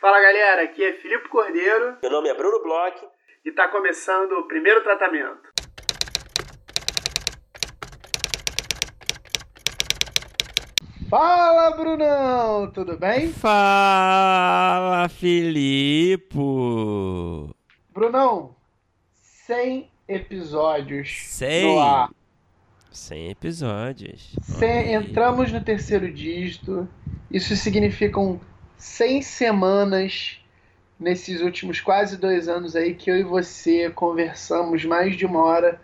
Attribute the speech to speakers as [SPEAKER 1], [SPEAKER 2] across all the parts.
[SPEAKER 1] Fala galera, aqui é Filipe Cordeiro.
[SPEAKER 2] Meu nome é Bruno Bloch.
[SPEAKER 1] E está começando o primeiro tratamento. Fala Brunão, tudo bem?
[SPEAKER 2] Fala Filipe.
[SPEAKER 1] Brunão, 100 episódios
[SPEAKER 2] 100.
[SPEAKER 1] no ar.
[SPEAKER 2] 100 episódios.
[SPEAKER 1] 100, entramos no terceiro dígito. Isso significam 100 semanas nesses últimos quase dois anos aí que eu e você conversamos mais de uma hora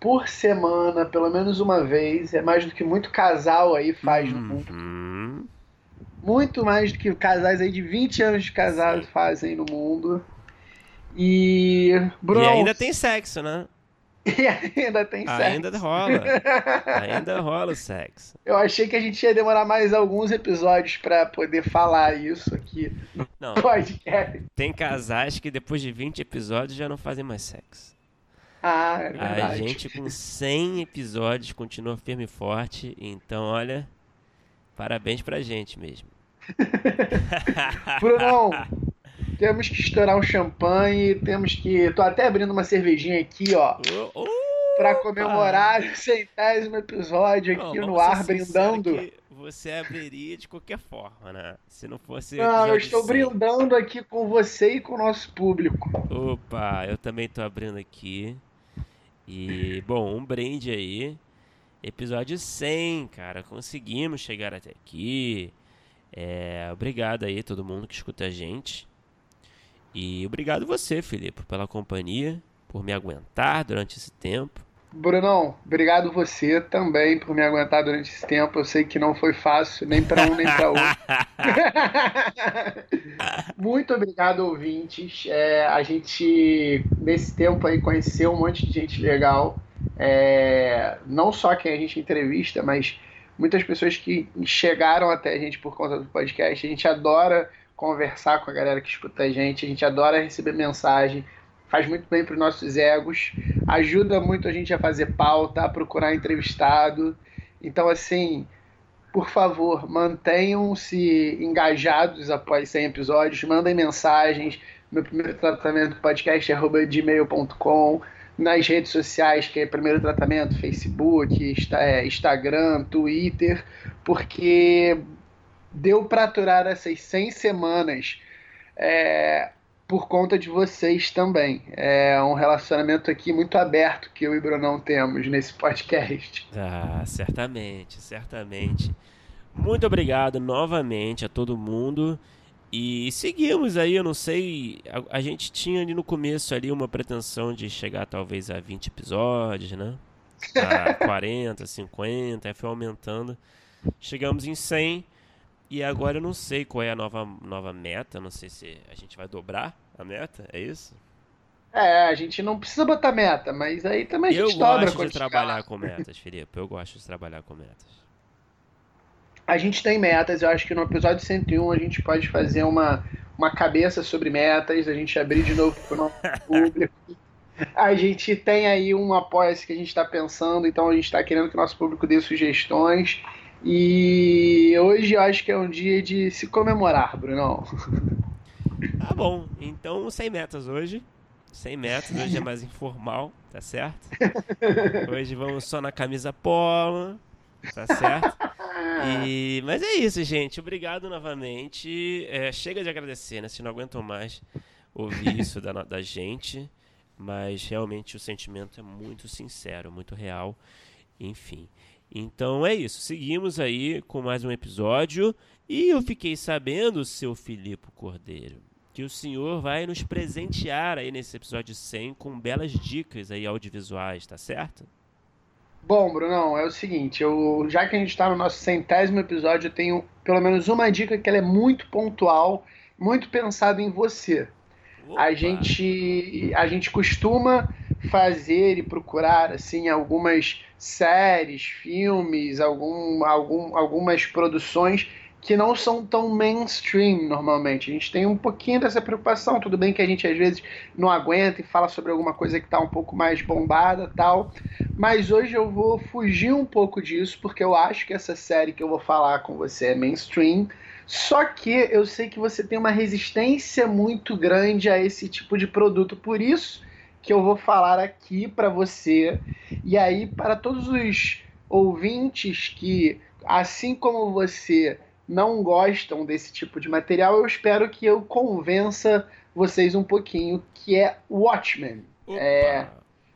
[SPEAKER 1] por semana, pelo menos uma vez. É mais do que muito casal aí faz no mundo.
[SPEAKER 2] Uhum.
[SPEAKER 1] Muito mais do que casais aí de 20 anos de casado fazem no mundo. E. Bruno,
[SPEAKER 2] E ainda tem sexo, né?
[SPEAKER 1] e ainda tem sexo.
[SPEAKER 2] Ainda rola. Ainda rola o sexo.
[SPEAKER 1] Eu achei que a gente ia demorar mais alguns episódios pra poder falar isso aqui
[SPEAKER 2] Não,
[SPEAKER 1] no podcast.
[SPEAKER 2] tem casais que depois de 20 episódios já não fazem mais sexo.
[SPEAKER 1] Ah, é
[SPEAKER 2] A
[SPEAKER 1] verdade.
[SPEAKER 2] gente com 100 episódios continua firme e forte. Então, olha, parabéns pra gente mesmo.
[SPEAKER 1] Brunão, temos que estourar um champanhe, temos que. Tô até abrindo uma cervejinha aqui, ó,
[SPEAKER 2] Oh, oh,
[SPEAKER 1] pra comemorar o centésimo episódio
[SPEAKER 2] Não,
[SPEAKER 1] aqui no
[SPEAKER 2] vamos ser
[SPEAKER 1] ar, brindando.
[SPEAKER 2] Você abriria de qualquer forma, né? Se não fosse.
[SPEAKER 1] Não, eu estou
[SPEAKER 2] 100.
[SPEAKER 1] brindando aqui com você e com o nosso público.
[SPEAKER 2] Opa, eu também tô abrindo aqui. E, bom, um brinde aí. Episódio 100, cara. Conseguimos chegar até aqui. É, obrigado aí todo mundo que escuta a gente. E obrigado você, Felipe, pela companhia, por me aguentar durante esse tempo.
[SPEAKER 1] Brunão, obrigado você também por me aguentar durante esse tempo. Eu sei que não foi fácil, nem pra um nem pra outro. Muito obrigado, ouvintes. É, a gente, nesse tempo aí, conheceu um monte de gente legal. É, não só quem a gente entrevista, mas muitas pessoas que chegaram até a gente por conta do podcast. A gente adora conversar com a galera que escuta a gente, a gente adora receber mensagem. Faz muito bem para os nossos egos, ajuda muito a gente a fazer pauta, a procurar entrevistado. Então, assim, por favor, mantenham-se engajados após 100 episódios, mandem mensagens. Meu primeiro tratamento podcast é gmail.com. Nas redes sociais, que é primeiro tratamento, Facebook, é, Instagram, Twitter, porque deu para aturar essas 100 semanas é, por conta de vocês também. É um relacionamento aqui muito aberto que eu e Brunão temos nesse podcast.
[SPEAKER 2] Ah, certamente, certamente. Muito obrigado novamente a todo mundo. E seguimos aí, eu não sei, a, a gente tinha ali no começo ali uma pretensão de chegar talvez a 20 episódios, né? A 40, 50, aí foi aumentando. Chegamos em 100 e agora eu não sei qual é a nova, nova meta, não sei se a gente vai dobrar a meta, é isso?
[SPEAKER 1] É, a gente não precisa botar meta, mas aí também a
[SPEAKER 2] Eu
[SPEAKER 1] gente dobra
[SPEAKER 2] gosto
[SPEAKER 1] quando
[SPEAKER 2] de trabalhar com metas, Felipe, eu gosto de trabalhar com metas.
[SPEAKER 1] A gente tem metas, eu acho que no episódio 101 a gente pode fazer uma, uma cabeça sobre metas, a gente abrir de novo para o nosso público. A gente tem aí um apoia-se que a gente está pensando, então a gente está querendo que o nosso público dê sugestões. E hoje eu acho que é um dia de se comemorar, Brunão.
[SPEAKER 2] Tá bom, então sem metas hoje. Sem metas, hoje é mais informal, tá certo? Hoje vamos só na camisa polo, tá certo? E... Mas é isso, gente. Obrigado novamente. É, chega de agradecer, né? Se não aguentam mais ouvir isso da, da gente. Mas realmente o sentimento é muito sincero, muito real. Enfim. Então é isso. Seguimos aí com mais um episódio. E eu fiquei sabendo, seu Filipe Cordeiro, que o senhor vai nos presentear aí nesse episódio 100 com belas dicas aí audiovisuais, tá certo?
[SPEAKER 1] Bom, Brunão, é o seguinte, eu, já que a gente está no nosso centésimo episódio, eu tenho pelo menos uma dica que ela é muito pontual, muito pensada em você.
[SPEAKER 2] Opa!
[SPEAKER 1] A gente, a gente costuma fazer e procurar assim algumas séries, filmes, algum, algum, algumas produções que não são tão mainstream normalmente. A gente tem um pouquinho dessa preocupação. Tudo bem que a gente às vezes não aguenta e fala sobre alguma coisa que está um pouco mais bombada tal. Mas hoje eu vou fugir um pouco disso, porque eu acho que essa série que eu vou falar com você é mainstream. Só que eu sei que você tem uma resistência muito grande a esse tipo de produto, por isso que eu vou falar aqui para você e aí para todos os ouvintes que, assim como você, não gostam desse tipo de material, eu espero que eu convença vocês um pouquinho, que é Watchmen. Opa. É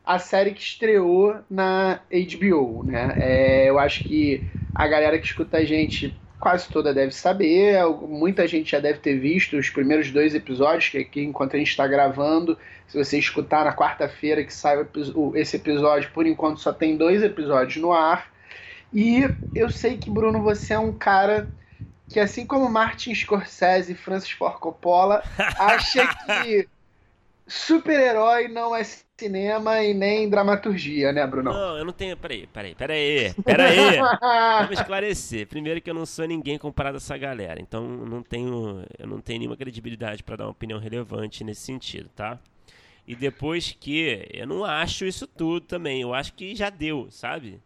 [SPEAKER 1] a série que estreou na HBO, né? É, eu acho que a galera que escuta a gente quase toda deve saber, muita gente já deve ter visto os primeiros dois episódios, que aqui enquanto a gente está gravando, se você escutar na quarta-feira que sai esse episódio, por enquanto só tem dois episódios no ar. E eu sei que, Bruno, você é um cara que, assim como Martin Scorsese e Francis Ford Coppola, acha que super-herói não é cinema e nem dramaturgia, né, Bruno?
[SPEAKER 2] Não, eu não tenho. Peraí, peraí, peraí. Peraí. Vamos esclarecer. Primeiro que eu não sou ninguém comparado a essa galera. Então não tenho, eu não tenho nenhuma credibilidade para dar uma opinião relevante nesse sentido, tá? E depois que eu não acho isso tudo também. Eu acho que já deu, sabe?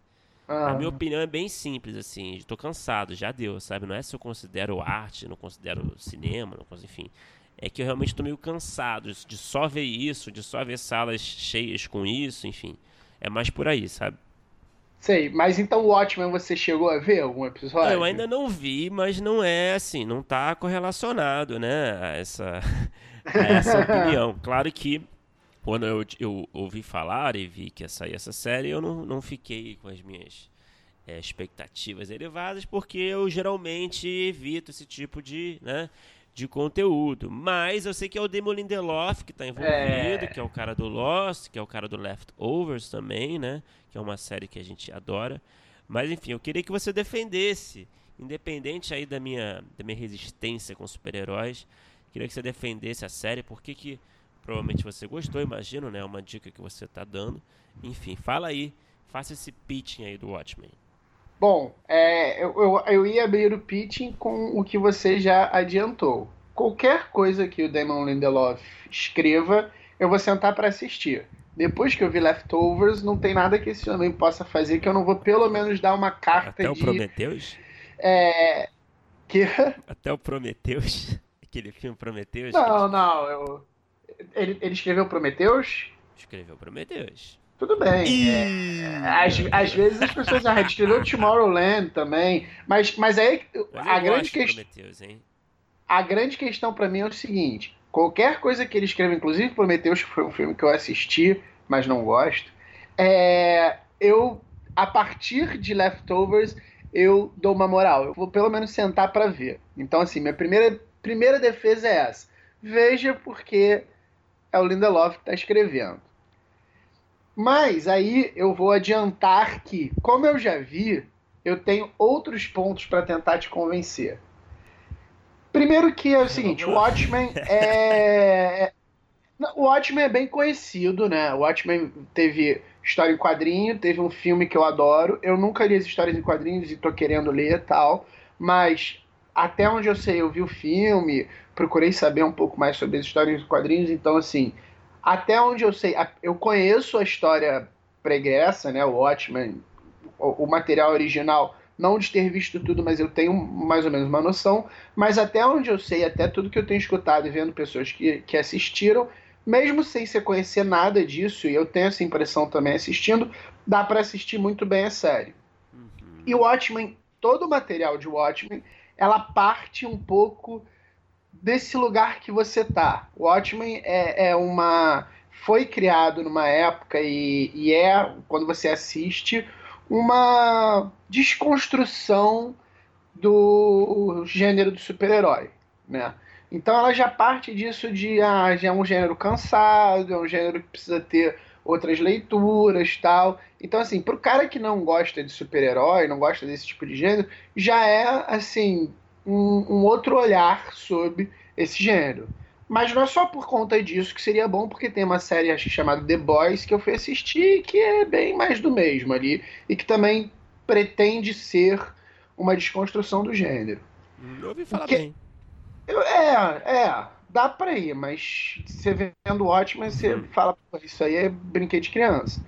[SPEAKER 2] Ah. A minha opinião é bem simples, assim. Estou cansado, já deu, sabe? Não é se eu considero arte, não considero cinema, não considero, enfim é que eu realmente estou meio cansado de só ver isso, de só ver salas cheias com isso, enfim. É mais por aí, sabe?
[SPEAKER 1] Sei, mas então o Watchmen você chegou a ver algum episódio?
[SPEAKER 2] Eu ainda não vi, mas não é assim, não está correlacionado, né, a essa, a essa opinião. Claro que quando eu, eu ouvi falar e vi que ia sair essa série, eu não, não fiquei com as minhas é, expectativas elevadas, porque eu geralmente evito esse tipo de, né, de conteúdo. Mas eu sei que é o Damon Lindelof que está envolvido, é... que é o cara do Lost, que é o cara do Leftovers também, né? Que é uma série que a gente adora. Mas enfim, eu queria que você defendesse, independente aí da minha, da minha resistência com super-heróis, queria que você defendesse a série, porque que provavelmente você gostou, imagino, né? Uma dica que você está dando. Enfim, fala aí, faça esse pitching aí do Watchmen.
[SPEAKER 1] Bom, é, eu, eu, eu, ia abrir o pitching com o que você já adiantou. Qualquer coisa que o Damon Lindelof escreva, eu vou sentar para assistir. Depois que eu vi Leftovers, não tem nada que esse homem possa fazer que eu não vou pelo menos dar uma carta
[SPEAKER 2] Até
[SPEAKER 1] de...
[SPEAKER 2] o Prometheus?
[SPEAKER 1] É... Que...
[SPEAKER 2] Até o Prometheus? Aquele filme Prometheus?
[SPEAKER 1] Não, não. Eu... Ele, ele escreveu Prometheus?
[SPEAKER 2] Escreveu Prometheus.
[SPEAKER 1] Tudo bem. É, às, às vezes as pessoas escreveu Tomorrowland também. Mas, mas aí a grande questão. A grande questão para mim é o seguinte: qualquer coisa que ele escreva, inclusive Prometheus, que foi um filme que eu assisti, mas não gosto, é, eu, a partir de Leftovers, eu dou uma moral. Eu vou pelo menos sentar para ver. Então, assim, minha primeira, primeira defesa é essa. Veja porque é o Lindelof que está escrevendo. Mas aí eu vou adiantar que, como eu já vi, eu tenho outros pontos para tentar te convencer. Primeiro que é o seguinte, o Watchmen é, é... O Watchmen é bem conhecido, né? O Watchmen teve história em quadrinho, teve um filme que eu adoro. Eu nunca li as histórias em quadrinhos e tô querendo ler e tal, mas até onde eu sei, eu vi o filme, procurei saber um pouco mais sobre as histórias em quadrinhos, então assim, até onde eu sei, eu conheço a história pregressa, né, o Watchmen, o, o material original, não de ter visto tudo, mas eu tenho mais ou menos uma noção. Mas até onde eu sei, até tudo que eu tenho escutado e vendo pessoas que, que assistiram, mesmo sem se conhecer nada disso, e eu tenho essa impressão também assistindo, dá para assistir muito bem a série. Uhum. E o Watchmen, todo o material de Watchmen, ela parte um pouco desse lugar que você tá. O Watchmen é, é uma foi criado numa época e, e, é quando você assiste uma desconstrução do gênero do super-herói, né? Então ela já parte disso de ah, já é um gênero cansado, é um gênero que precisa ter outras leituras, tal. Então assim, pro cara que não gosta de super-herói, não gosta desse tipo de gênero, já é assim um, um outro olhar sobre esse gênero. Mas não é só por conta disso que seria bom, porque tem uma série acho, chamada The Boys que eu fui assistir que é bem mais do mesmo ali e que também pretende ser uma desconstrução do gênero.
[SPEAKER 2] Hum, eu ouvi falar que... bem.
[SPEAKER 1] Eu, é, é, dá pra ir, mas você vendo ótimo, você uhum. fala, isso aí é brinquedo de criança.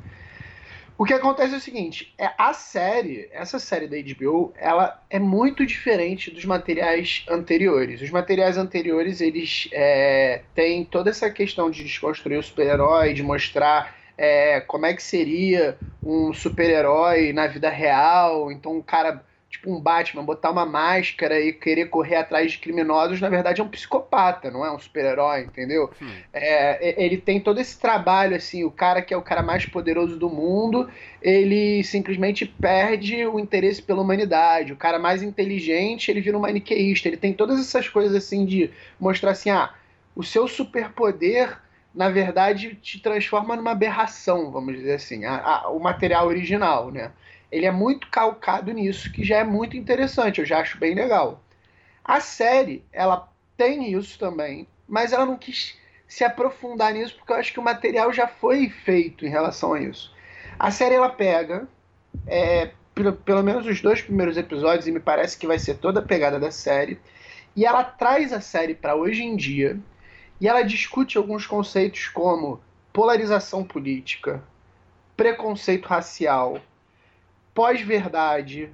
[SPEAKER 1] O que acontece é o seguinte, é a série, essa série da HBO, ela é muito diferente dos materiais anteriores. Os materiais anteriores, eles é, têm toda essa questão de desconstruir o super-herói, de mostrar é, como é que seria um super-herói na vida real. Então, um cara tipo um Batman, botar uma máscara e querer correr atrás de criminosos, na verdade é um psicopata, não é um super-herói, entendeu? Hum. É, ele tem todo esse trabalho, assim, o cara que é o cara mais poderoso do mundo, ele simplesmente perde o interesse pela humanidade. O cara mais inteligente, ele vira um maniqueísta. Ele tem todas essas coisas, assim, de mostrar assim, ah, o seu superpoder na verdade, te transforma numa aberração, vamos dizer assim, a, a, o material original, né? Ele é muito calcado nisso, que já é muito interessante, eu já acho bem legal. A série, ela tem isso também, mas ela não quis se aprofundar nisso porque eu acho que o material já foi feito em relação a isso. A série ela pega, é, pelo, pelo menos os dois primeiros episódios, e me parece que vai ser toda a pegada da série, e ela traz a série para hoje em dia, e ela discute alguns conceitos como polarização política, preconceito racial, pós-verdade,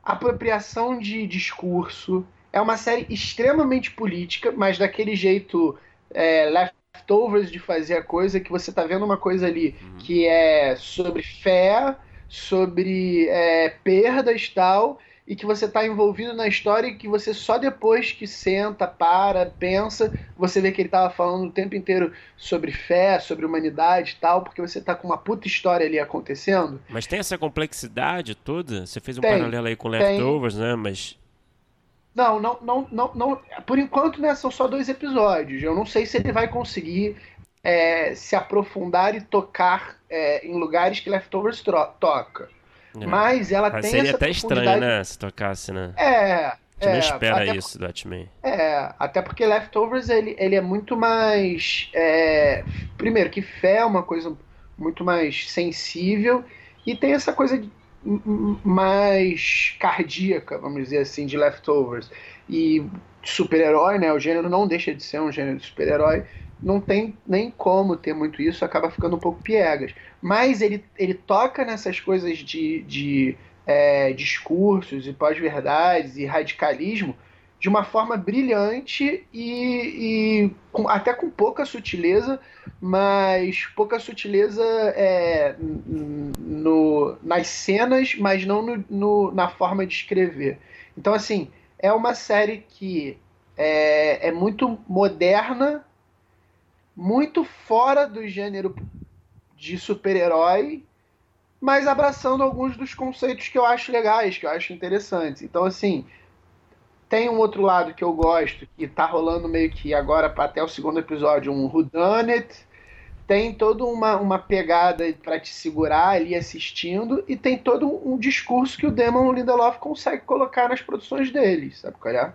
[SPEAKER 1] apropriação de discurso. É uma série extremamente política, mas daquele jeito é, leftovers de fazer a coisa, que você tá vendo uma coisa ali uhum. que é sobre fé, sobre é, perdas e tal, e que você está envolvido na história e que você só depois que senta, para, pensa, você vê que ele estava falando o tempo inteiro sobre fé, sobre humanidade e tal, porque você está com uma puta história ali acontecendo.
[SPEAKER 2] Mas tem essa complexidade toda? Você fez um tem, paralelo aí com Leftovers, tem. né? Mas.
[SPEAKER 1] Não, não, não, não, não. Por enquanto, né, são só dois episódios. Eu não sei se ele vai conseguir é, se aprofundar e tocar é, em lugares que Leftovers toca. É. Mas ela Mas tem
[SPEAKER 2] seria até estranho, né? Se tocasse, né?
[SPEAKER 1] É.
[SPEAKER 2] A gente é, não espera isso do Batman.
[SPEAKER 1] É, até porque Leftovers ele, ele é muito mais. É, primeiro, que fé é uma coisa muito mais sensível e tem essa coisa de, mais cardíaca, vamos dizer assim, de Leftovers. E super-herói, né? O gênero não deixa de ser um gênero de super-herói não tem nem como ter muito isso, acaba ficando um pouco piegas. Mas ele, ele toca nessas coisas de, de é, discursos e pós-verdades e radicalismo de uma forma brilhante e, e com, até com pouca sutileza, mas pouca sutileza é, no, nas cenas, mas não no, no, na forma de escrever. Então, assim, é uma série que é, é muito moderna, muito fora do gênero de super-herói, mas abraçando alguns dos conceitos que eu acho legais, que eu acho interessantes. Então, assim, tem um outro lado que eu gosto, que tá rolando meio que agora até o segundo episódio, um Whodunit. Tem toda uma, uma pegada para te segurar ali assistindo, e tem todo um, discurso que o Demon Lindelof consegue colocar nas produções dele, sabe qual é?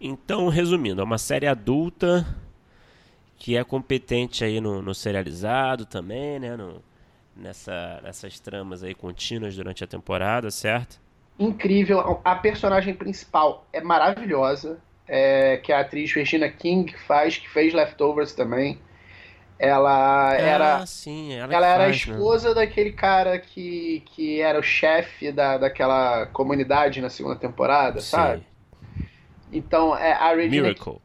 [SPEAKER 2] Então, resumindo, é uma série adulta que é competente aí no, no serializado também, né? No, nessa, nessas tramas aí contínuas durante a temporada, certo?
[SPEAKER 1] Incrível. A personagem principal é maravilhosa, é, que é a atriz Regina King faz, que fez Leftovers também. Ela ah, era,
[SPEAKER 2] sim, ela,
[SPEAKER 1] ela era
[SPEAKER 2] faz,
[SPEAKER 1] a esposa né? daquele cara que, que era o chefe da, daquela comunidade na segunda temporada, sim. sabe? Então, é, a Regina
[SPEAKER 2] Miracle.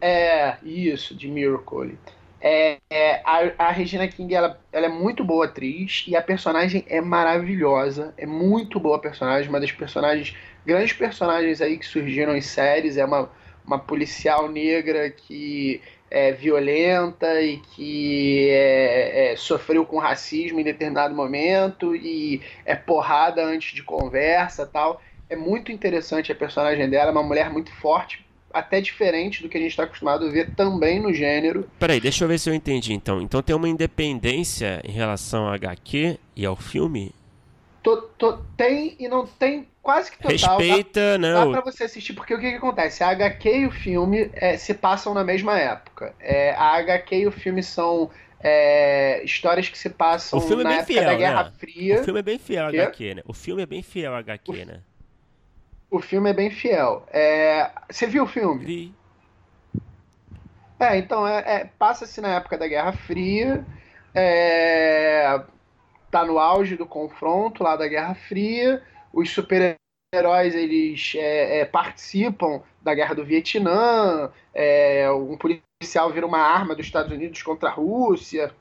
[SPEAKER 1] É, isso, de Miracle. É, é, a, a, Regina King ela, ela, é muito boa atriz e a personagem é maravilhosa. É muito boa personagem, uma das personagens, grandes personagens aí que surgiram em séries. É uma, uma policial negra que é violenta e que é, é, sofreu com racismo em determinado momento e é porrada antes de conversa tal. É muito interessante a personagem dela, é uma mulher muito forte, até diferente do que a gente está acostumado a ver também no gênero.
[SPEAKER 2] Peraí, deixa eu ver se eu entendi então. Então tem uma independência em relação ao HQ e ao filme?
[SPEAKER 1] Tô, tô, tem e não tem quase que total.
[SPEAKER 2] Respeita,
[SPEAKER 1] dá,
[SPEAKER 2] não.
[SPEAKER 1] Dá pra você assistir, porque o que, que acontece? A HQ e o filme é, se passam na mesma época. É, a HQ e o filme são é, histórias que se passam
[SPEAKER 2] é
[SPEAKER 1] na
[SPEAKER 2] bem
[SPEAKER 1] época
[SPEAKER 2] fiel,
[SPEAKER 1] da Guerra
[SPEAKER 2] né?
[SPEAKER 1] Fria.
[SPEAKER 2] O filme é bem fiel ao HQ, né? O filme é bem fiel ao HQ, o... né?
[SPEAKER 1] O filme é bem fiel. É... Você viu o filme?
[SPEAKER 2] Vi.
[SPEAKER 1] É, então, é, é passa-se na época da Guerra Fria. É... tá no auge do confronto lá da Guerra Fria, os super-heróis eles é, é, participam da Guerra do Vietnã, é, um policial vira uma arma dos Estados Unidos contra a Rússia,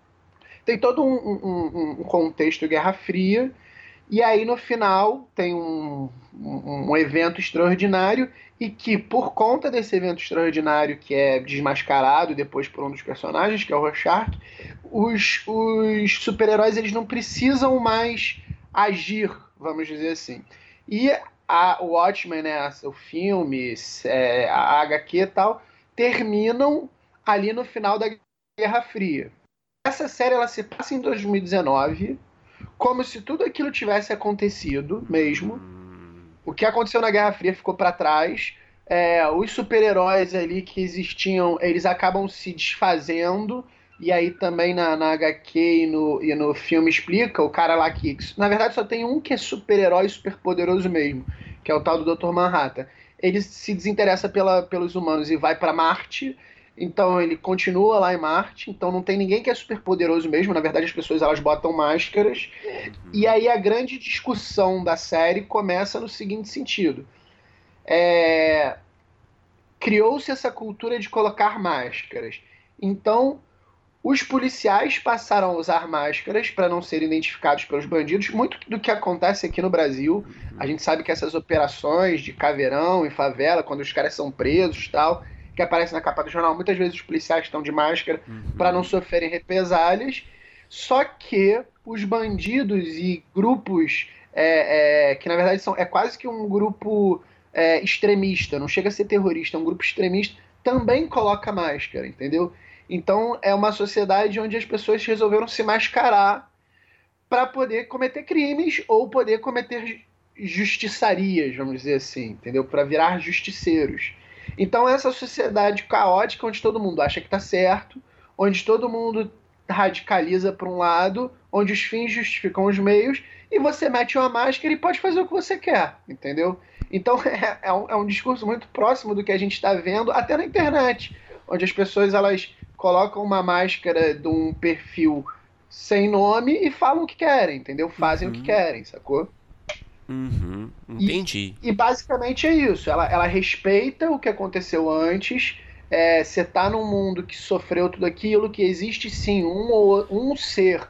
[SPEAKER 1] tem todo um, um, um contexto Guerra Fria, e aí no final tem um, um, um, evento extraordinário e que por conta desse evento extraordinário que é desmascarado depois por um dos personagens, que é o Rorschach, os, os super-heróis eles não precisam mais agir, vamos dizer assim. E a o Watchmen, né, o filme, é, a HQ e tal, terminam ali no final da Guerra Fria. Essa série ela se passa em 2019, como se tudo aquilo tivesse acontecido mesmo. O que aconteceu na Guerra Fria ficou para trás. É, os super-heróis ali que existiam, eles acabam se desfazendo. E aí também na, na HQ e no, e no filme explica o cara lá que. Na verdade, só tem um que é super-herói super poderoso mesmo, que é o tal do Dr. Manhattan. Ele se desinteressa pela, pelos humanos e vai para Marte então ele continua lá em Marte, então não tem ninguém que é super poderoso mesmo, na verdade as pessoas elas botam máscaras. Uhum. E aí a grande discussão da série começa no seguinte sentido. É... Criou-se essa cultura de colocar máscaras. Então, os policiais passaram a usar máscaras para não serem identificados pelos bandidos. Muito do que acontece aqui no Brasil, uhum. a gente sabe que essas operações de caveirão e favela, quando os caras são presos tal, que aparece na capa do jornal. Muitas vezes os policiais estão de máscara uhum. para não sofrerem represálias. Só que os bandidos e grupos é, é, que na verdade são é quase que um grupo é, extremista, não chega a ser terrorista, é um grupo extremista, também coloca máscara, entendeu? Então é uma sociedade onde as pessoas resolveram se mascarar para poder cometer crimes ou poder cometer justiçarias, vamos dizer assim, entendeu? Para virar justiceiros. Então, essa sociedade caótica onde todo mundo acha que está certo, onde todo mundo radicaliza para um lado, onde os fins justificam os meios, e você mete uma máscara e pode fazer o que você quer, entendeu? Então é, é, um, é um, discurso muito próximo do que a gente está vendo até na internet, onde as pessoas elas colocam uma máscara de um perfil sem nome e falam o que querem, entendeu? Fazem uhum. o que uhum. querem, sacou?
[SPEAKER 2] Uhum, entendi.
[SPEAKER 1] E, e, basicamente é isso. Ela, ela respeita o que aconteceu antes. Você é, tá num mundo que sofreu tudo aquilo, que existe sim um, um ser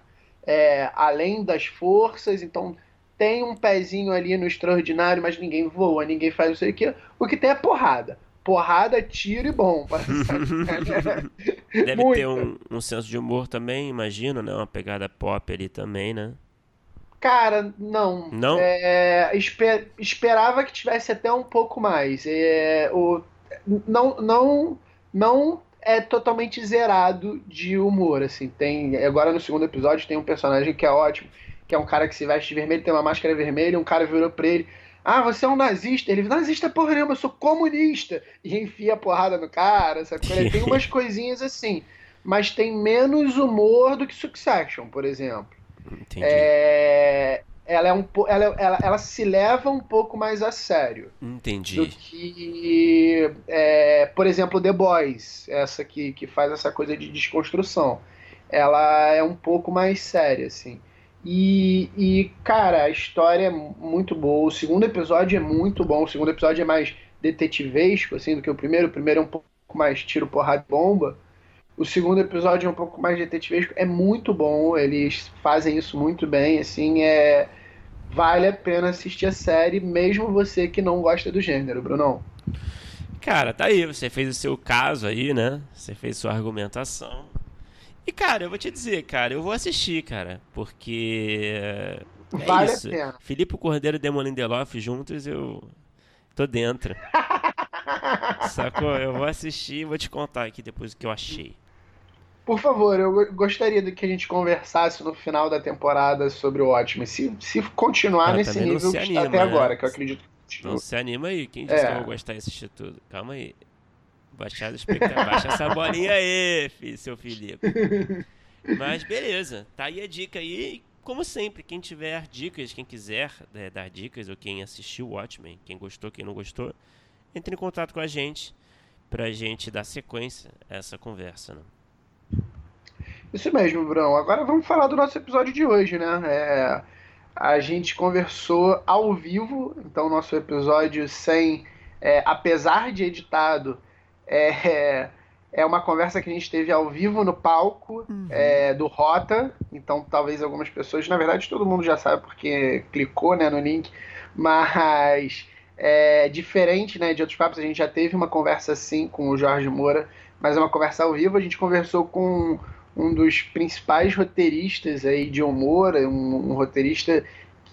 [SPEAKER 1] é, além das forças, então tem um pezinho ali no extraordinário, mas ninguém voa, ninguém faz isso aqui. O que tem é porrada. Porrada, tiro e bomba.
[SPEAKER 2] Deve Muito. ter um, um senso de humor também, imagino, né? Uma pegada pop ali também, né?
[SPEAKER 1] Cara, não.
[SPEAKER 2] Não?
[SPEAKER 1] É, esper, esperava que tivesse até um pouco mais. É, o, não, não, não é totalmente zerado de humor, assim. Tem agora no segundo episódio tem um personagem que é ótimo, que é um cara que se veste de vermelho, tem uma máscara vermelha, um cara virou pra ele. Ah, você é um nazista. Ele, nazista porra nenhuma, eu sou comunista. E enfia a porrada no cara, sabe? tem umas coisinhas assim. Mas tem menos humor do que Succession, por exemplo. Entendi. É, ela, é um, ela, ela, ela se leva um pouco mais a sério.
[SPEAKER 2] Entendi.
[SPEAKER 1] Do que, é, por exemplo, The Boys, essa que, que faz essa coisa de desconstrução. Ela é um pouco mais séria, assim. E, e, cara, a história é muito boa. O segundo episódio é muito bom. O segundo episódio é mais detetivesco, assim, do que o primeiro. O primeiro é um pouco mais tiro, porrada e bomba. O segundo episódio é um pouco mais detetivesco, é muito bom, eles fazem isso muito bem, assim, é vale a pena assistir a série, mesmo você que não gosta do gênero, Brunão.
[SPEAKER 2] Cara, tá aí, você fez o seu caso aí, né? Você fez sua argumentação. E, cara, eu vou te dizer, cara, eu vou assistir, cara, porque. É vale isso. a pena. Filipe Cordeiro e Demon Lindelof juntos, eu tô dentro. Sacou? Eu vou assistir e vou te contar aqui depois o que eu achei.
[SPEAKER 1] Por favor, eu gostaria de que a gente conversasse no final da temporada sobre o ótimo. Se, se continuar eu nesse nível que anima, está até né? agora, que eu acredito que
[SPEAKER 2] Não se anima aí, quem disse é. que eu vou gostar de assistir tudo? Calma aí. Baixa, Baixa essa bolinha aí, filho, seu Felipe. Mas beleza, tá aí a dica aí. Como sempre, quem tiver dicas, quem quiser é, dar dicas, ou quem assistiu o Watchmen, quem gostou, quem não gostou, entre em contato com a gente pra gente dar sequência a essa conversa. Né?
[SPEAKER 1] Isso mesmo, Bruno. Agora vamos falar do nosso episódio de hoje, né? É, a gente conversou ao vivo, então nosso episódio sem, é, apesar de editado, é, é uma conversa que a gente teve ao vivo no palco uhum. é, do Rota. Então talvez algumas pessoas, na verdade todo mundo já sabe porque clicou né, no link, mas é diferente né, de outros papos. A gente já teve uma conversa assim com o Jorge Moura, mas é uma conversa ao vivo. A gente conversou com um dos principais roteiristas aí de humor, um, um roteirista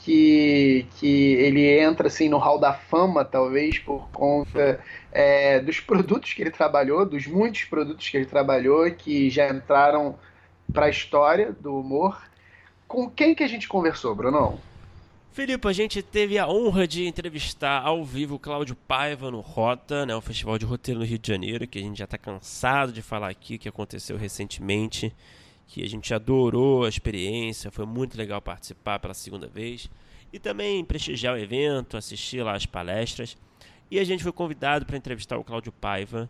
[SPEAKER 1] que, que ele entra assim no hall da fama, talvez por conta é, dos produtos que ele trabalhou, dos muitos produtos que ele trabalhou que já entraram para a história do humor. Com quem que a gente conversou, Brunão?
[SPEAKER 2] Filipe, a gente teve a honra de entrevistar ao vivo o Cláudio Paiva no Rota, né, o Festival de Roteiro no Rio de Janeiro, que a gente já está cansado de falar aqui, que aconteceu recentemente, que a gente adorou a experiência, foi muito legal participar pela segunda vez e também prestigiar o evento, assistir lá as palestras. E a gente foi convidado para entrevistar o Cláudio Paiva.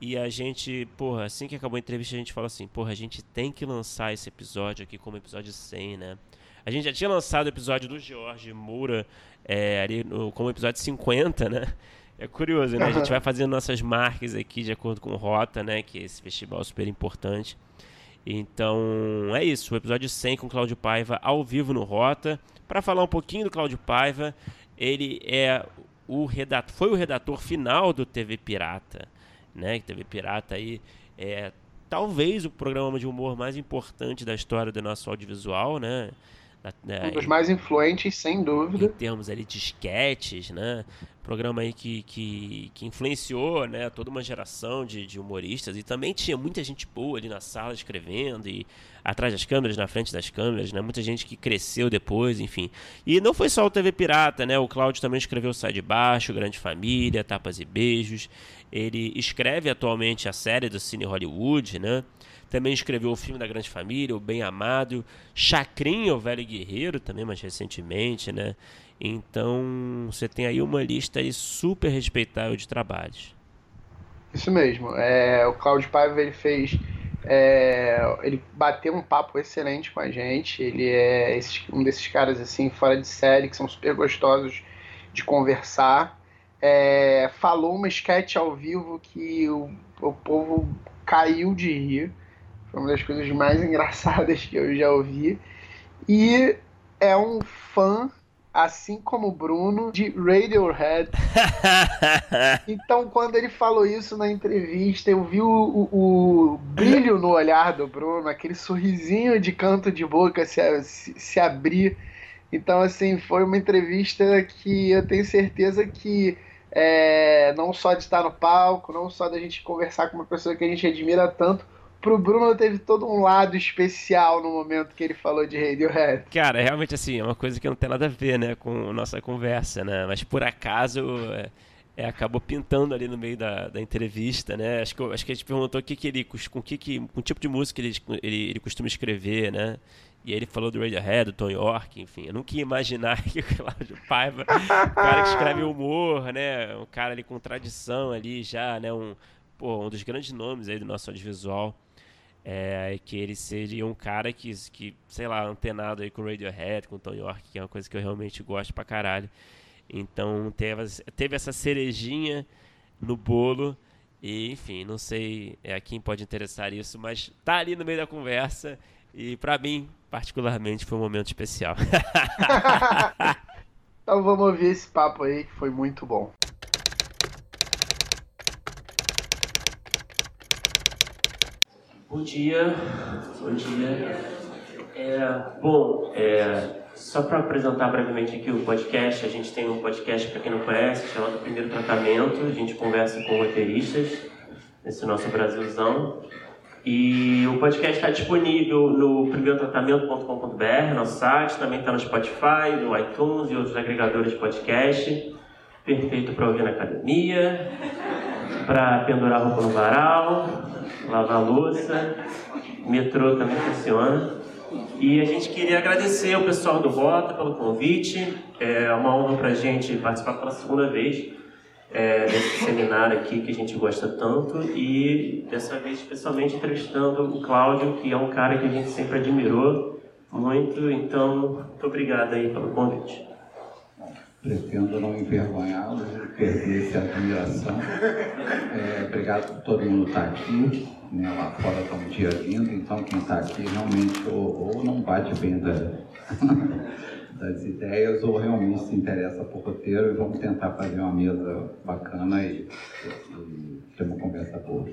[SPEAKER 2] E a gente, porra, assim que acabou a entrevista, a gente falou assim: porra, a gente tem que lançar esse episódio aqui como episódio 100, né? A gente já tinha lançado o episódio do George Moura é, ali no, como episódio 50, né? É curioso, né? A gente vai fazendo nossas marcas aqui de acordo com Rota, né? Que é esse festival super importante. Então, é isso. O episódio 100 com Cláudio Paiva ao vivo no Rota. Para falar um pouquinho do Cláudio Paiva, ele é o redator, foi o redator final do TV Pirata, né? TV Pirata aí é talvez o programa de humor mais importante da história do nosso audiovisual, né?
[SPEAKER 1] Um dos mais influentes, sem dúvida.
[SPEAKER 2] Em termos ali de sketches, né? Programa aí que, que, que influenciou né, toda uma geração de, de humoristas. E também tinha muita gente boa ali na sala escrevendo e atrás das câmeras, na frente das câmeras, né? Muita gente que cresceu depois, enfim. E não foi só o TV Pirata, né? O Cláudio também escreveu Sai de Baixo, Grande Família, Tapas e Beijos. Ele escreve atualmente a série do Cine Hollywood, né? Também escreveu o filme da Grande Família, O Bem Amado, Chacrinha, o Velho Guerreiro, também mais recentemente, né? Então, você tem aí uma lista aí super respeitável de trabalhos.
[SPEAKER 1] Isso mesmo. É, o Claudio Paiva, ele fez... É, ele bateu um papo excelente com a gente. Ele é um desses caras, assim, fora de série, que são super gostosos de conversar. É, falou uma sketch ao vivo que o, o povo caiu de rir. Foi uma das coisas mais engraçadas que eu já ouvi. E é um fã, assim como o Bruno, de Radiohead. então, quando ele falou isso na entrevista, eu vi o, o, o, brilho no olhar do Bruno, aquele sorrisinho de canto de boca se, se, se abrir. Então, assim, foi uma entrevista que eu tenho certeza que é, não só de estar no palco, não só da gente conversar com uma pessoa que a gente admira tanto, pro Bruno teve todo um lado especial no momento que ele falou de Radiohead.
[SPEAKER 2] Cara, realmente assim, é uma coisa que não tem nada a ver, né, com nossa conversa, né? Mas por acaso é, é, acabou pintando ali no meio da, da entrevista, né? Acho que, acho que a gente perguntou o que, que ele, com que, que com tipo de música ele, ele, ele costuma escrever, né? E ele falou do Radiohead, do Tom York, enfim. Eu nunca ia imaginar que o Cláudio Paiva, o cara que escreve humor, né? Um cara ali com tradição ali já, né? Um, pô, um dos grandes nomes aí do nosso audiovisual. É, que ele seria um cara que, que, sei lá, antenado aí com Radiohead, com Tom York, que é uma coisa que eu realmente gosto pra caralho. Então teve, teve essa cerejinha no bolo. E, enfim, não sei é, a quem pode interessar isso, mas tá ali no meio da conversa. E para mim, particularmente, foi um momento especial.
[SPEAKER 1] então vamos ouvir esse papo aí que foi muito bom.
[SPEAKER 2] Bom dia, bom dia. É, bom, é, só para apresentar brevemente aqui o podcast, a gente tem um podcast, para quem não conhece, chamado Primeiro Tratamento. A gente conversa com roteiristas nesse nosso Brasilzão. E o podcast está disponível no primeirotratamento.com.br, nosso site, também está no Spotify, no iTunes e outros agregadores de podcast. Perfeito para ouvir na academia, para pendurar roupa no varal, lavar louça, metrô também funciona. E a gente queria agradecer ao pessoal do Rota pelo convite. É uma honra para a gente participar pela segunda vez. é, desse seminário aqui que a gente gosta tanto e dessa vez especialmente entrevistando o Cláudio, que é um cara que a gente sempre admirou muito. Então, muito obrigado aí pelo convite.
[SPEAKER 3] Pretendo não envergonhá-los e perder essa admiração. É, obrigado por todo mundo estar aqui. Né, lá fora está um dia lindo, então quem está aqui realmente ou, ou não bate bem da, das ideias ou realmente se interessa por roteiro e vamos tentar fazer uma mesa bacana e, e ter uma conversa boa.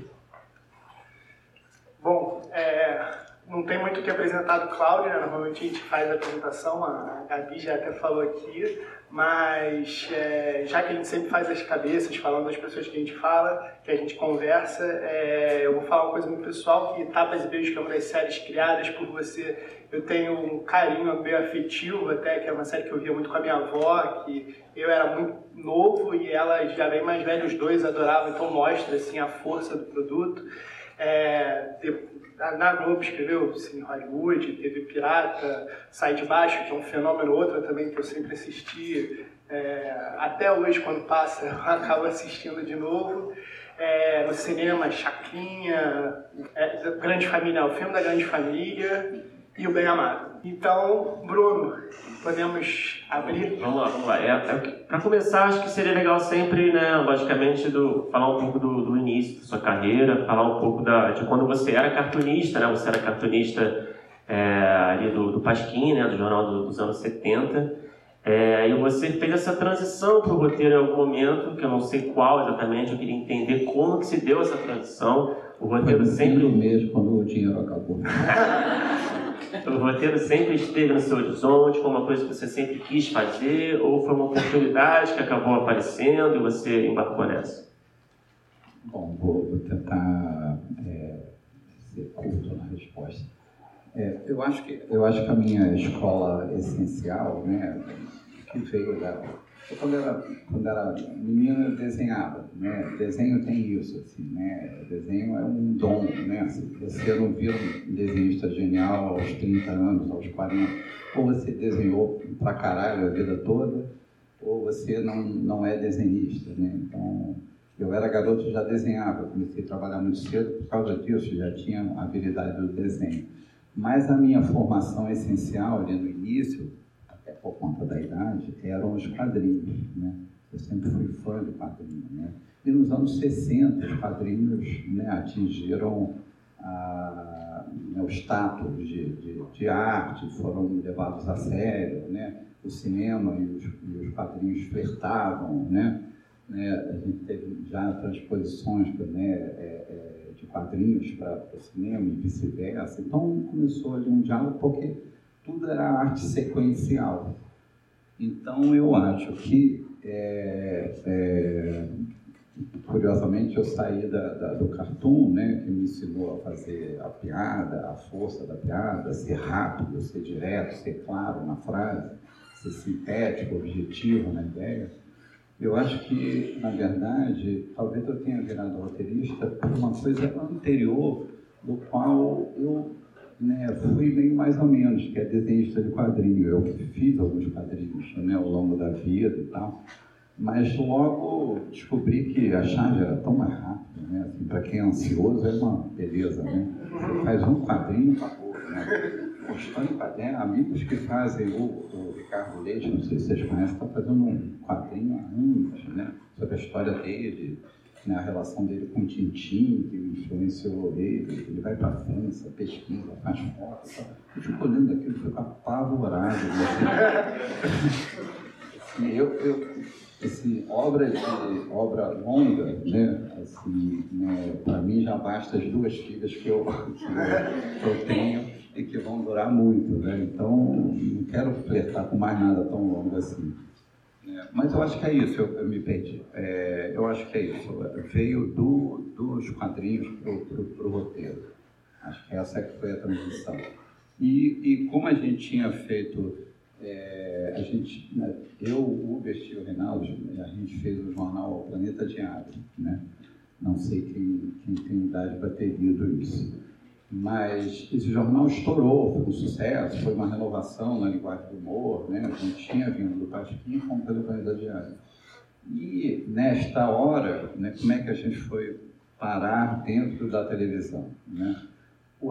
[SPEAKER 4] Bom, é, não tem muito o que apresentar do Cláudio, né? normalmente a gente faz a apresentação, a Gabi já até falou aqui, mas é, já que a gente sempre faz as cabeças, falando das pessoas que a gente fala, que a gente conversa, é, eu vou falar uma coisa muito pessoal, que Tapas e Beijos, que é uma das séries criadas por você, eu tenho um carinho meio afetivo até, que é uma série que eu via muito com a minha avó, que eu era muito novo e ela já bem mais velha, os dois adoravam, então mostra assim, a força do produto. É, na Globo escreveu assim, Hollywood, teve Pirata, Sai de Baixo, que é um fenômeno, outra também que eu sempre assisti. É, até hoje, quando passa, eu acabo assistindo de novo. É, no cinema, Chacrinha, é, Grande Família, o filme da Grande Família e o Bem Amado. Então, Bruno, podemos abrir?
[SPEAKER 2] Vamos lá, vamos lá. É, é, Para começar, acho que seria legal sempre, né, logicamente, do, falar um pouco do, do início da sua carreira, falar um pouco da, de quando você era cartunista, né? Você era cartunista é, ali do, do Pasquim, né, do jornal do, dos anos 70. É, e você fez essa transição para o roteiro em algum momento, que eu não sei qual exatamente, eu queria entender como que se deu essa transição. O roteiro
[SPEAKER 3] Foi
[SPEAKER 2] sempre...
[SPEAKER 3] mesmo, quando o dinheiro acabou.
[SPEAKER 2] O roteiro sempre esteve no seu horizonte, foi uma coisa que você sempre quis fazer, ou foi uma oportunidade que acabou aparecendo e você embarcou nessa?
[SPEAKER 3] Bom, vou, vou tentar é, ser curto na resposta. É, eu, acho que, eu acho que a minha escola essencial, né, que veio da, eu, quando era, quando era menina, eu desenhava, né? Desenho tem isso, assim, né? Desenho é um dom, né? Assim, você não vira um desenhista genial aos 30 anos, aos 40, ou você desenhou pra caralho a vida toda, ou você não, não é desenhista, né? Então, eu era garoto e já desenhava, comecei a trabalhar muito cedo por causa disso, já tinha habilidade do desenho. Mas a minha formação essencial ali no início por conta da idade, eram os quadrinhos. Né? Eu sempre fui fã de quadrinhos. Né? E nos anos 60, os quadrinhos né, atingiram a, né, o status de, de, de, arte, foram levados a sério. Né? O cinema e os, e os quadrinhos flertavam. Né? né? A gente teve já transposições né, é, é, de quadrinhos para o cinema e vice-versa. Então começou ali um diálogo, porque tudo era arte sequencial. Então eu acho que, é, é, curiosamente, eu saí da, da, do cartoon, né, que me ensinou a fazer a piada, a força da piada, ser rápido, ser direto, ser claro na frase, ser sintético, objetivo na ideia. Eu acho que, na verdade, talvez eu tenha virado roteirista por uma coisa anterior, do qual eu né, fui meio mais ou menos, que é desenhista de quadrinho. Eu fiz alguns quadrinhos né, ao longo da vida e tal, mas logo descobri que a chave era tão mais rápida, né? Assim, para quem é ansioso é uma beleza, né? Você faz um quadrinho acabou, né? Postando quadrinho, amigos que fazem, o, o Ricardo Leite, não sei se vocês conhecem, está fazendo um quadrinho há anos, né? Sobre a história dele, né, a relação dele com o Tintin, que influenciou ele, ele vai para a França, pesquisa, faz fotos, eu fico olhando aquilo fico apavorado. Né? eu, eu, assim, obra, de, obra longa, né, assim, né, para mim já basta as duas filhas que eu, que eu, que eu tenho e que vão durar muito, né? Então, não quero flertar com mais nada tão longo assim. É, mas eu acho que é isso, eu, eu me perdi. É, eu acho que é isso. Veio do, dos quadrinhos para o roteiro. Acho que essa que foi a transição. E, e como a gente tinha feito, é, a gente, né, eu, o Hubert e o Reinaldo, a gente fez o jornal Planeta Diário. Né? Não sei quem, quem tem idade para ter lido isso. Mas esse jornal estourou, foi um sucesso, foi uma renovação na linguagem do humor, né? Gente tinha vindo do Pasquim como pelo Planeta Diário. E nesta hora, né, como é que a gente foi parar dentro da televisão? Né?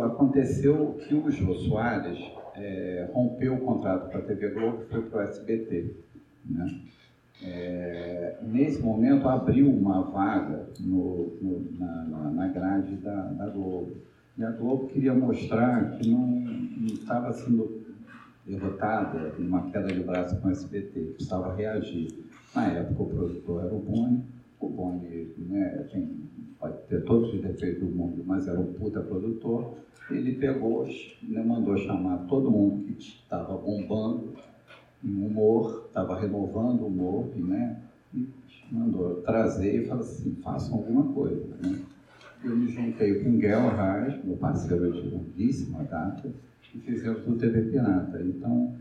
[SPEAKER 3] Aconteceu que o Jô Soares é, rompeu o contrato com a TV Globo e foi para o SBT. Né? É, nesse momento abriu uma vaga no, no, na, na, grade da, da, Globo. E a Globo queria mostrar que não, estava sendo derrotada numa queda de braço com o SBT, precisava reagir. Na época o produtor era o Boni, o Boni né, tem, pode ter todos os defeitos do mundo, mas era um puta produtor. Ele pegou, né, mandou chamar todo mundo que estava bombando em humor, estava renovando o humor, né, e mandou trazer e falou assim, façam alguma coisa. Né? Eu me juntei com Guel Reis, meu parceiro de longuíssima data, e fizemos o TV Pirata. Então,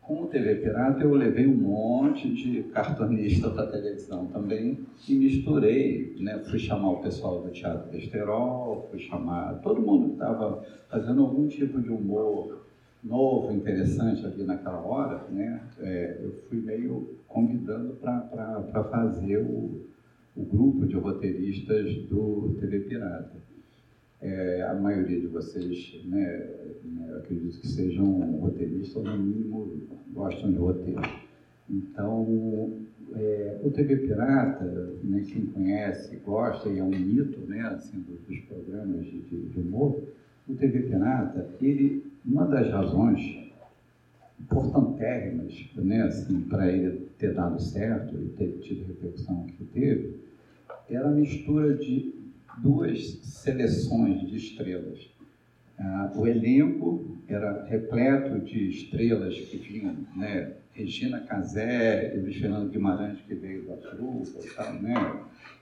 [SPEAKER 3] com o TV Pirata, eu levei um monte de cartunista para televisão também e misturei. Né? Fui chamar o pessoal do Teatro Besterol, fui chamar todo mundo que estava fazendo algum tipo de humor novo, interessante ali naquela hora. Né? É, eu fui meio convidando para fazer o, o grupo de roteiristas do TV Pirata. É, a maioria de vocês, né, né, acredito que sejam roteiristas, ou no mínimo gostam de roteiro. Então, é, o TV Pirata, né, quem conhece, gosta, e é um mito né, assim, dos, programas de, de, humor, o TV Pirata, ele, uma das razões importantérrimas né, assim, para ele ter dado certo e ter tido a repercussão que teve, era a mistura de duas seleções de estrelas. Ah, o elenco era repleto de estrelas que vinham, né? Regina Casé, Luiz Fernando Guimarães, que veio da trufa e tal, né?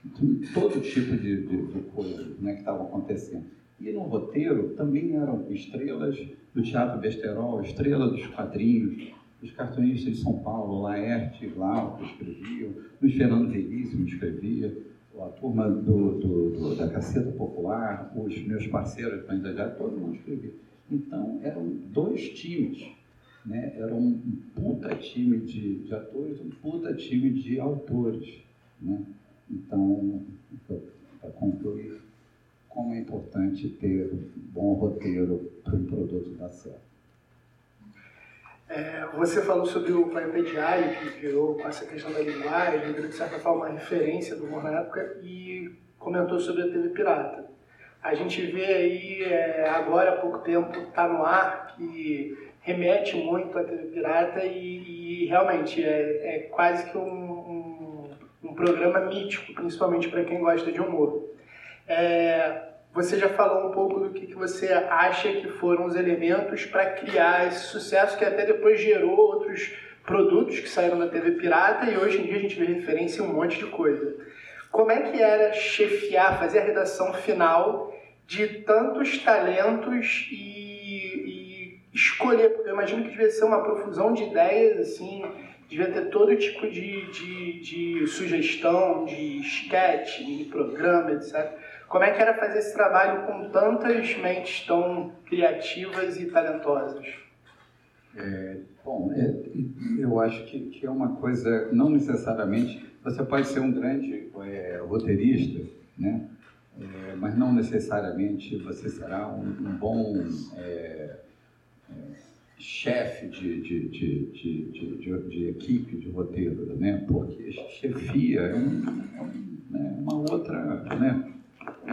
[SPEAKER 3] Então, todo tipo de, de, de coisas né, que estavam acontecendo. E no roteiro também eram estrelas do Teatro Besterol, estrela dos quadrinhos, os cartunistas de São Paulo, Laerte e Glauco escreviam, Luiz Fernando Veríssimo escrevia, a turma do, do, do, da Caceta Popular, os meus parceiros do Ainda todo mundo escrevia. Então, eram dois times. Né? Era um puta time de, de atores, um puta time de autores. Né? Então, para concluir, como é importante ter um bom roteiro para um produto dar certo.
[SPEAKER 4] É, você falou sobre o Planeta Diário, que virou com essa questão da linguagem, virou de certa forma uma referência do humor na época, e comentou sobre a TV Pirata. A gente vê aí, é, agora há pouco tempo, está no ar, que remete muito à TV Pirata e, e realmente é, é, quase que um, um, um programa mítico, principalmente para quem gosta de humor. É, você já falou um pouco do que, que você acha que foram os elementos para criar esse sucesso que até depois gerou outros produtos que saíram da TV pirata e hoje em dia a gente vê referência em um monte de coisa. Como é que era chefiar, fazer a redação final de tantos talentos e, e escolher? Porque eu imagino que devia ser uma profusão de ideias, assim, devia ter todo tipo de, de, de sugestão, de sketch, de programa, etc. Como é que era fazer esse trabalho com tantas mentes tão criativas e talentosas?
[SPEAKER 3] É, bom, é, eu acho que, que, é uma coisa, não necessariamente, você pode ser um grande é, roteirista, né? É, mas não necessariamente você será um, um bom é, é, chefe de, de, de, de, equipe de roteiro, né? porque chefia é, um, né? uma outra. Né?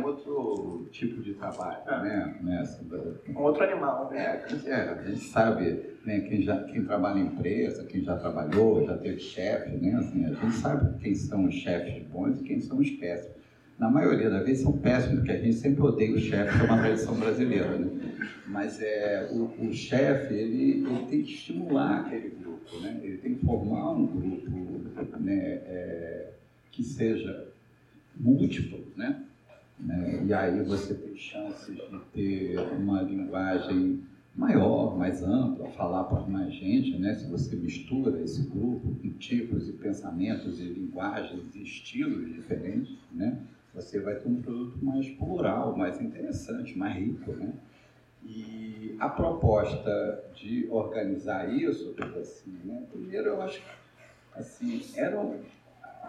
[SPEAKER 3] Um outro tipo de trabalho, é. né? Nessa,
[SPEAKER 4] um outro animal,
[SPEAKER 3] né? É, é, a gente sabe, né, quem, já, quem trabalha em empresa, quem já trabalhou, já teve chefe, né? Assim, a gente sabe quem são os chefes bons e quem são os péssimos. Na maioria das vezes são péssimos, porque a gente sempre odeia o chefe, que é uma tradição brasileira, né? Mas é, o, o chefe, ele, ele tem que estimular aquele grupo, né? Ele tem que formar um grupo né, é, que seja múltiplo, né? Né? E aí você tem chances de ter uma linguagem maior, mais ampla, falar para mais gente, né? se você mistura esse grupo com tipos e pensamentos e linguagens e estilos diferentes, né? você vai ter um produto mais plural, mais interessante, mais rico. Né? E a proposta de organizar isso, assim, né? primeiro eu acho que assim, era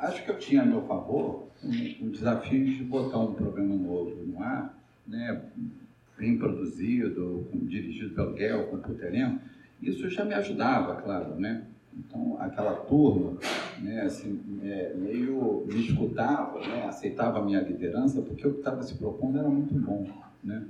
[SPEAKER 3] acho que eu tinha a meu favor um, um desafio de botar um programa novo no ar, né, bem produzido, dirigido pelo Guel, com o elenco, isso já me ajudava, claro, né? Então, aquela turma, né, assim, é, meio me escutava, né, aceitava a minha liderança, porque o que estava se propondo era muito bom, né?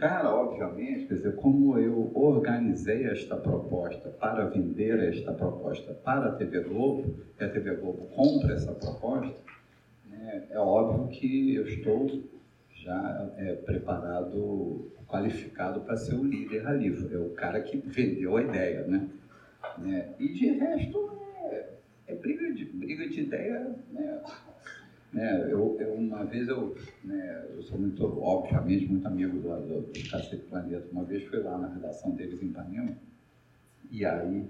[SPEAKER 3] Cara, obviamente, quer dizer, como eu organizei esta proposta para vender esta proposta para a TV Globo, e a TV Globo compra essa proposta, né, é óbvio que eu estou já é, preparado, qualificado para ser o líder ali. É o cara que vendeu a ideia, né? né? E de resto, é, é briga, de, briga de ideia, né? Né, eu, eu, uma vez eu, né, eu sou muito, obviamente, muito amigo do, do, do Cacete Planeta. Uma vez fui lá na redação deles em Ipanema e aí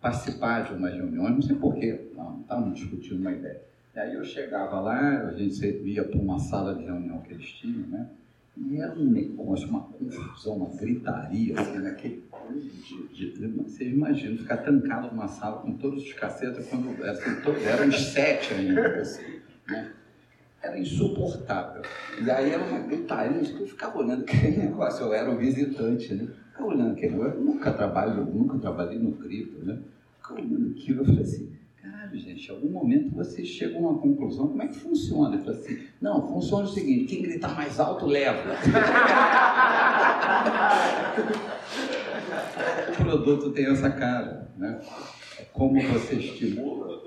[SPEAKER 3] participar de umas reuniões, não sei porquê, estavam discutindo uma ideia. E aí eu chegava lá, a gente ia para uma sala de reunião que eles tinham, né? E era um negócio, uma confusão, uma gritaria, assim, naquele. De, de, vocês imaginam ficar trancado numa sala com todos os cacetas, quando assim, todos, eram os sete ainda, assim, né? Era insuportável. E aí era uma gritaria, eu ficava olhando aquele negócio, eu era um visitante, né? Ficava olhando aquele negócio, eu nunca trabalho, nunca trabalhei no cripto, né? Ficava olhando aquilo, eu falei assim, Caralho, gente, em algum momento vocês chegam a uma conclusão, como é que funciona? Ele fala assim, não, funciona o seguinte, quem gritar mais alto, leva. o produto tem essa cara, né? Como você estimula,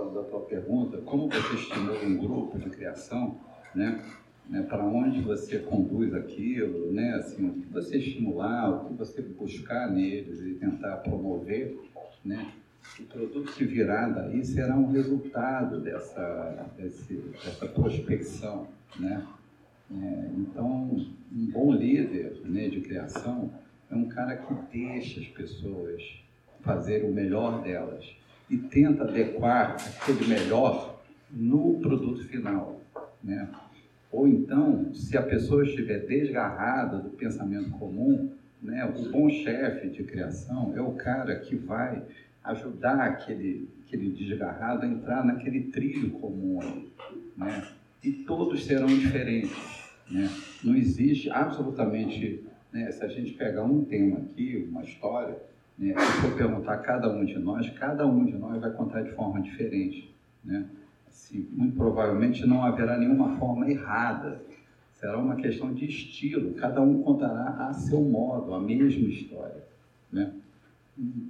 [SPEAKER 3] voltando à tua pergunta, como você estimula um grupo de criação, né? né, para onde você conduz aquilo, né, assim, o que você estimular, o que você buscar neles e tentar promover, né, o produto que virá daí será um resultado dessa, desse, dessa prospecção, né? É, então, um bom líder né, de criação é um cara que deixa as pessoas fazer o melhor delas e tenta adequar aquele melhor no produto final, né? Ou então, se a pessoa estiver desgarrada do pensamento comum, né, o bom chefe de criação é o cara que vai ajudar aquele, aquele desgarrado a entrar naquele trilho comum né? E todos serão diferentes, né? Não existe absolutamente, né? Se a gente pegar um tema aqui, uma história, né? Se for perguntar a cada um de nós, cada um de nós vai contar de forma diferente, né? Assim, muito provavelmente não haverá nenhuma forma errada. Será uma questão de estilo. Cada um contará a seu modo a mesma história, né?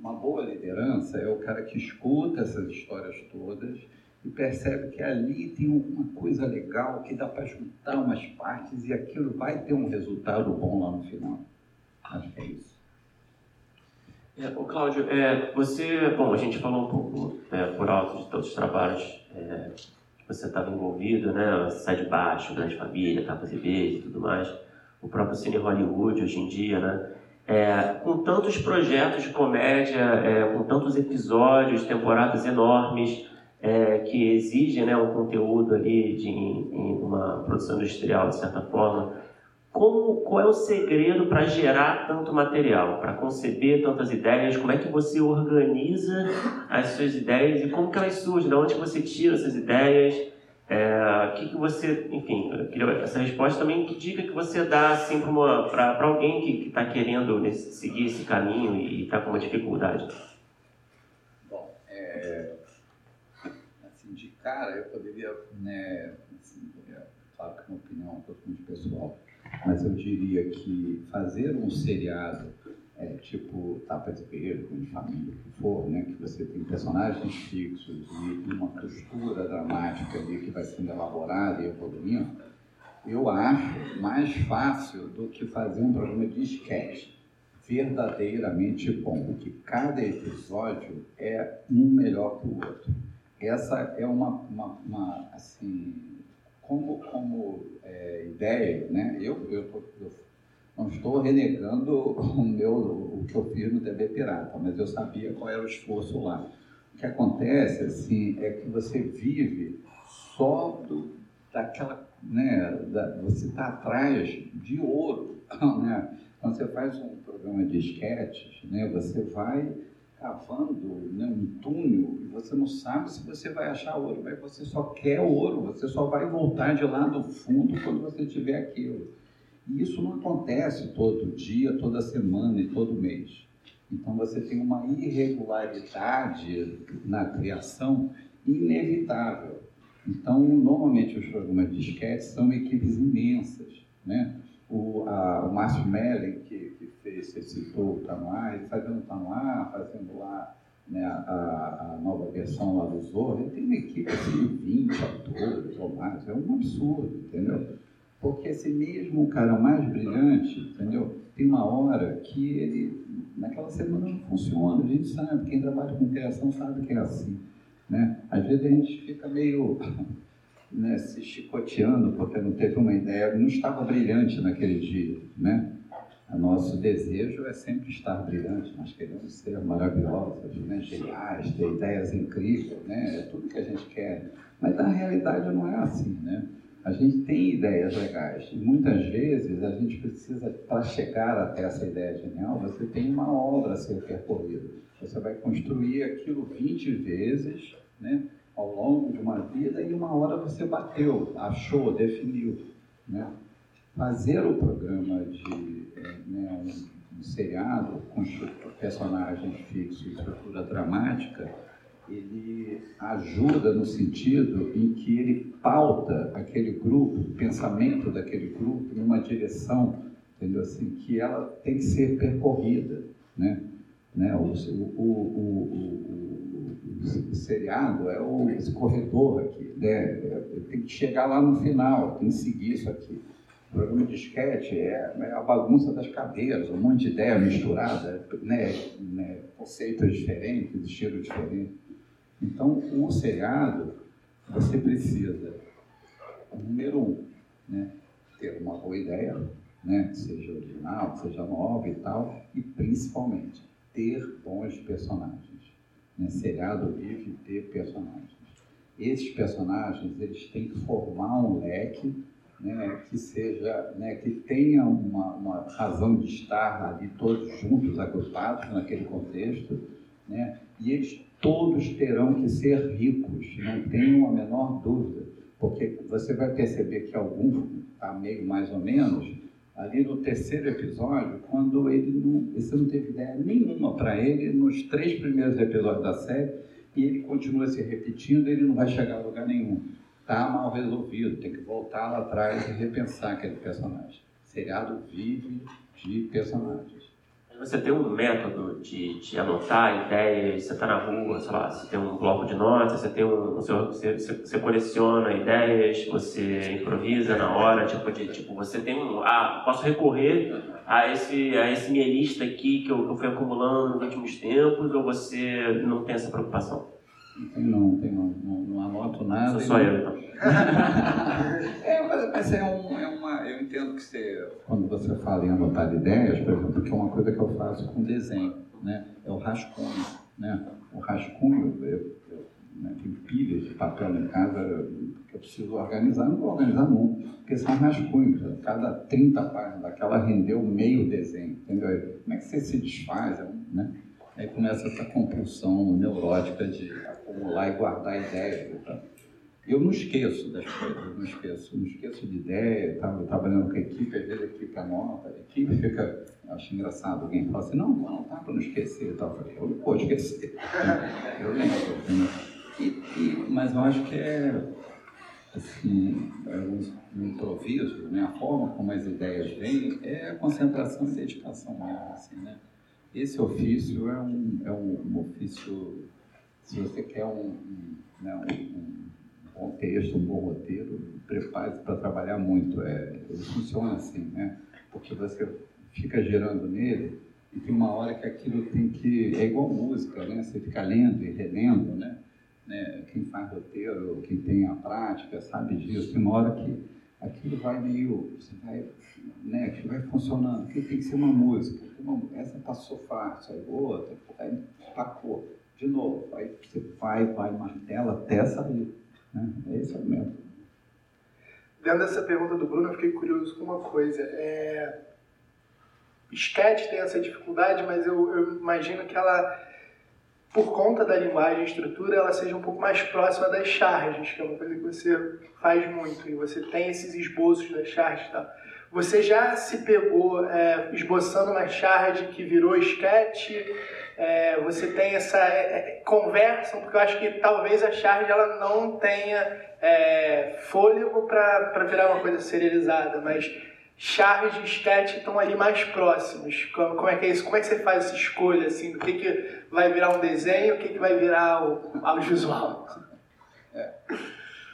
[SPEAKER 3] uma boa liderança é o cara que escuta essas histórias todas e percebe que ali tem alguma coisa legal que dá para juntar umas partes e aquilo vai ter um resultado bom lá no final. Acho que é isso.
[SPEAKER 4] É, ô Cláudio, é, você, bom, a gente falou um pouco é, por alto de todos os trabalhos é, que você estava envolvido, né? Sai de baixo, Grande Família, Tapas e Beijos e tudo mais. O próprio Cine Hollywood hoje em dia, né? É, com tantos projetos de comédia, é, com tantos episódios, temporadas enormes, é, que exigem né, um conteúdo ali de em uma produção industrial, de certa forma, como, qual é o segredo para gerar tanto material, para conceber tantas ideias? Como é que você organiza as suas ideias e como que elas surgem? De onde você tira essas ideias? É, que, que você, enfim, essa resposta também, que dica que você dá assim para alguém que está querendo nesse, seguir esse caminho e está com uma dificuldade?
[SPEAKER 3] Bom, é, assim, de cara eu poderia, né, assim, claro que é uma opinião totalmente pessoal, mas eu diria que fazer um seriado é, tipo Tapa de Guerreiro, de família, que for, né, que você tem personagens fixos e uma costura dramática ali que vai sendo elaborada e evoluindo, eu acho mais fácil do que fazer um programa de sketch verdadeiramente bom, porque cada episódio é um melhor que o outro. Essa é uma, uma, uma assim, como, como é, ideia, né? Eu, eu, eu não estou renegando o meu o que eu fiz no TV Pirata, mas eu sabia qual era o esforço lá. O que acontece assim é que você vive só do, daquela, né, da, você está atrás de ouro, né? Quando você faz um programa de esquetes, né, você vai cavando né, um túnel e você não sabe se você vai achar ouro, mas você só quer ouro, você só vai voltar de lá do fundo quando você tiver aquilo. E isso não acontece todo dia, toda semana e todo mês. Então você tem uma irregularidade na criação inevitável. Então, normalmente os programas de esquete são equipes imensas. Né? O, a, o Márcio Mellen, que, que você citou o ele fazendo o Tanuá, fazendo lá né, a, a, nova versão lá do Zorro, ele tem uma equipe assim, de 20 atores ou mais, é um absurdo, entendeu? Porque esse mesmo cara mais brilhante, entendeu? Tem uma hora que ele, naquela semana não funciona, a gente sabe, quem trabalha com criação sabe que é assim. Né? Às vezes a gente fica meio né, se chicoteando porque não teve uma ideia, não estava brilhante naquele dia. Né? O nosso desejo é sempre estar brilhante, nós queremos ser maravilhosos, né, geniais, ter ideias incríveis, né? é tudo que a gente quer. Mas na realidade não é assim. Né? A gente tem ideias legais e muitas vezes a gente precisa, para chegar até essa ideia genial, você tem uma obra a ser percorrida. Você vai construir aquilo 20 vezes né, ao longo de uma vida e uma hora você bateu, achou, definiu. Né? Fazer o programa de né, um, um seriado com personagens fixos e estrutura dramática, ele ajuda no sentido em que ele pauta aquele grupo, o pensamento daquele grupo numa direção, entendeu assim, que ela tem que ser percorrida, né? Né? O, o, o, o, seriado é o, esse corredor aqui, né? tem que chegar lá no final, tem que seguir isso aqui. O programa de esquete é, a bagunça das cadeiras, um monte de ideia misturada, né? né? conceitos diferentes, estilos diferentes. Então, o seriado, você precisa, número um, né? ter uma boa ideia, né? seja original, seja nova e tal, e principalmente ter bons personagens. Né? Seriado vive ter personagens. Esses personagens eles têm que formar um leque né, que seja, né, que tenha uma, uma, razão de estar ali todos juntos, agrupados naquele contexto, né, e eles todos terão que ser ricos, não tenham a menor dúvida, porque você vai perceber que algum está meio mais ou menos, ali no terceiro episódio, quando ele não, você não teve ideia nenhuma para ele nos três primeiros episódios da série, e ele continua se repetindo, ele não vai chegar a lugar nenhum. Está mal resolvido, tem que voltar lá atrás e repensar aquele personagem. O seriado vive de personagens
[SPEAKER 4] você tem um método de, de anotar ideias, você está na rua, sei lá, você tem um bloco de notas, você tem um, você, você, coleciona ideias, você improvisa na hora, tipo, de, tipo, você tem um, ah, posso recorrer a esse, a esse minha lista aqui que eu, que eu fui acumulando nos últimos tempos, ou você não tem essa preocupação?
[SPEAKER 3] Não, tem não, não, não anoto nada.
[SPEAKER 4] Sou só eu, então.
[SPEAKER 3] é, mas é, um, é uma. Eu entendo que você, quando você fala em anotar ideias, por exemplo, que é uma coisa que eu faço com desenho, né? É o rascunho, né? O rascunho, eu, eu né, tenho pilhas de papel em casa que eu preciso organizar, não vou organizar nunca, porque são rascunhos. Cada 30 páginas daquela rendeu meio desenho, entendeu? Como é que você se desfaz, né? Aí começa essa compulsão neurótica de acumular e guardar ideias. Tá? Eu não esqueço das coisas, não esqueço, não esqueço de ideia, estava trabalhando com a equipe, às vezes a equipe anota, a equipe fica, acho engraçado, alguém fala assim, não, não, tá para não esquecer, tal. eu falei, eu não vou esquecer, eu lembro, e, e, mas eu acho que é, assim, é um improviso, né? a forma como as ideias vêm é concentração e dedicação mesmo, assim, né? Esse ofício é um, é um, um ofício, se você quer um, um, né, um, bom texto, um bom roteiro, prepare-se para trabalhar muito. É, ele funciona assim, né? Porque você fica gerando nele e tem uma hora que aquilo tem que. É igual música, né? Você fica lendo e relendo, né? né? Quem faz roteiro, quem tem a prática, sabe disso. Tem uma hora que aquilo vai meio. Você vai. Né? Aquilo vai funcionando. Tem que ser uma música uma, essa passou fácil, aí outra, aí tacou. De novo, aí você vai, vai, martela até sair. Né? Esse é o método.
[SPEAKER 1] Dentro dessa pergunta do Bruno, eu fiquei curioso com uma coisa. É... Sketch tem essa dificuldade, mas eu, eu imagino que ela
[SPEAKER 4] por conta da linguagem e estrutura, ela seja um pouco mais próxima das charges, que é uma coisa que você faz muito, e você tem esses esboços das charges e tal. Você já se pegou é, esboçando uma charge que virou sketch? É, você tem essa é, é conversa, porque eu acho que talvez a charge ela não tenha é, fôlego para virar uma coisa serializada, mas charge e sketch estão ali mais próximos. Como, como, é que é isso? Como é que você faz essa escolha assim, do que, que vai virar um desenho, o que, que vai virar o audiovisual?
[SPEAKER 3] É.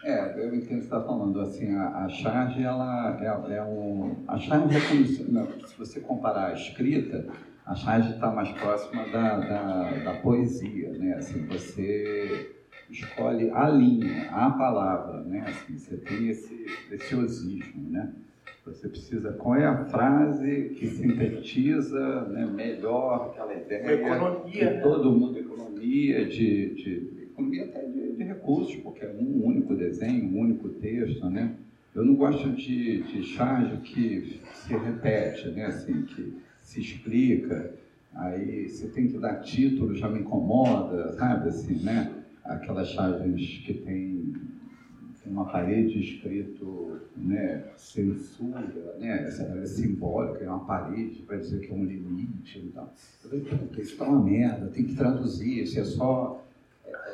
[SPEAKER 3] É, eu entendo o que está falando. Assim, a, a charge, ela é, é um. A charge é como se, não, se você comparar a escrita, a charge está mais próxima da, da, da, poesia, né? Assim, você escolhe a linha, a palavra, né? Assim, você tem esse preciosismo, né? Você precisa, qual é a frase que sintetiza né, melhor aquela ideia?
[SPEAKER 4] Economia.
[SPEAKER 3] De todo mundo, economia, de, de economia até de, de, recursos, porque é um único desenho, um único texto, né? Eu não gosto de, de charge que se repete, né? Assim, que se explica, aí você tem que dar título, já me incomoda, sabe? Assim, né? Aquelas charges que tem uma parede escrito né, censura, né, é simbólica, é uma parede para dizer que é um limite e tal. Eu falei, isso está uma merda, tem que traduzir, isso é só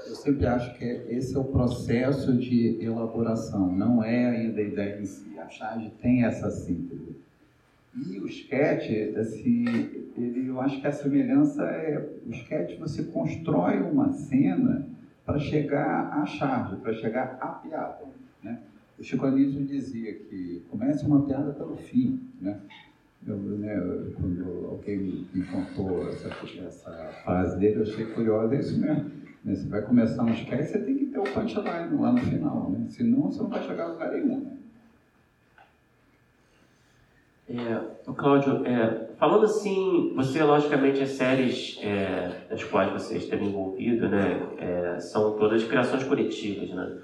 [SPEAKER 3] eu sempre acho que esse é o processo de elaboração, não é ainda a ideia em si. A charge tem essa síntese. E o sketch, assim, ele, eu acho que a semelhança é o sketch você constrói uma cena para chegar à charge, para chegar à piada. Né? O Chico Anísio dizia que comece uma piada pelo fim. Né? Eu, né, quando alguém me contou essa, essa frase dele, eu achei curiosa, é isso mesmo né? Você vai começar um sketch, você tem que ter o punchline lá no final, né? Senão você não vai chegar a lugar nenhum, né?
[SPEAKER 2] É, o Cláudio, é, falando assim, você logicamente as séries é, das quais você esteve envolvido, né, é, são todas criações coletivas, né?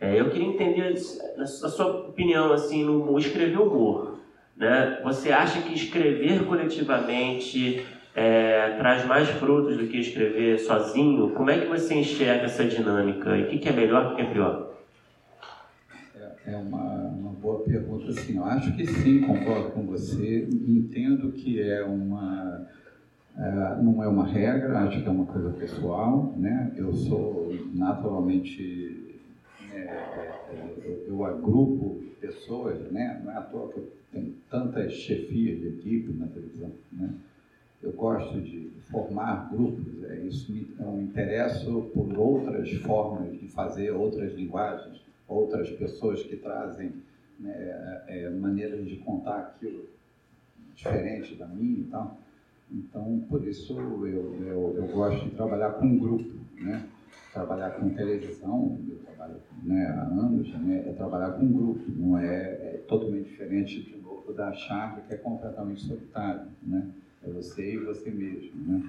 [SPEAKER 2] É, eu queria entender a sua opinião assim no escrever humor, né? Você acha que escrever coletivamente é, traz mais frutos do que escrever sozinho, como é que você enxerga essa dinâmica? E o que, que é melhor o que é pior?
[SPEAKER 3] É, uma, uma boa pergunta, sim. Eu acho que sim, concordo com você. Entendo que é uma... É, não é uma regra, acho que é uma coisa pessoal, né? Eu sou naturalmente... É, é eu, eu agrupo pessoas, né? Não é à toa que eu tenho tantas chefias de equipe na televisão, né? eu gosto de formar grupos, é, isso me, eu me interesso por outras formas de fazer, outras linguagens, outras pessoas que trazem né, é, é maneiras de contar aquilo diferente da minha e tal. Então, por isso eu, eu, eu gosto de trabalhar com um grupo, né? Trabalhar com televisão, eu trabalho né, há anos, né, é trabalhar com um grupo, não é, é totalmente diferente de novo da chave que é completamente solitário, né? É você e você mesmo. Né?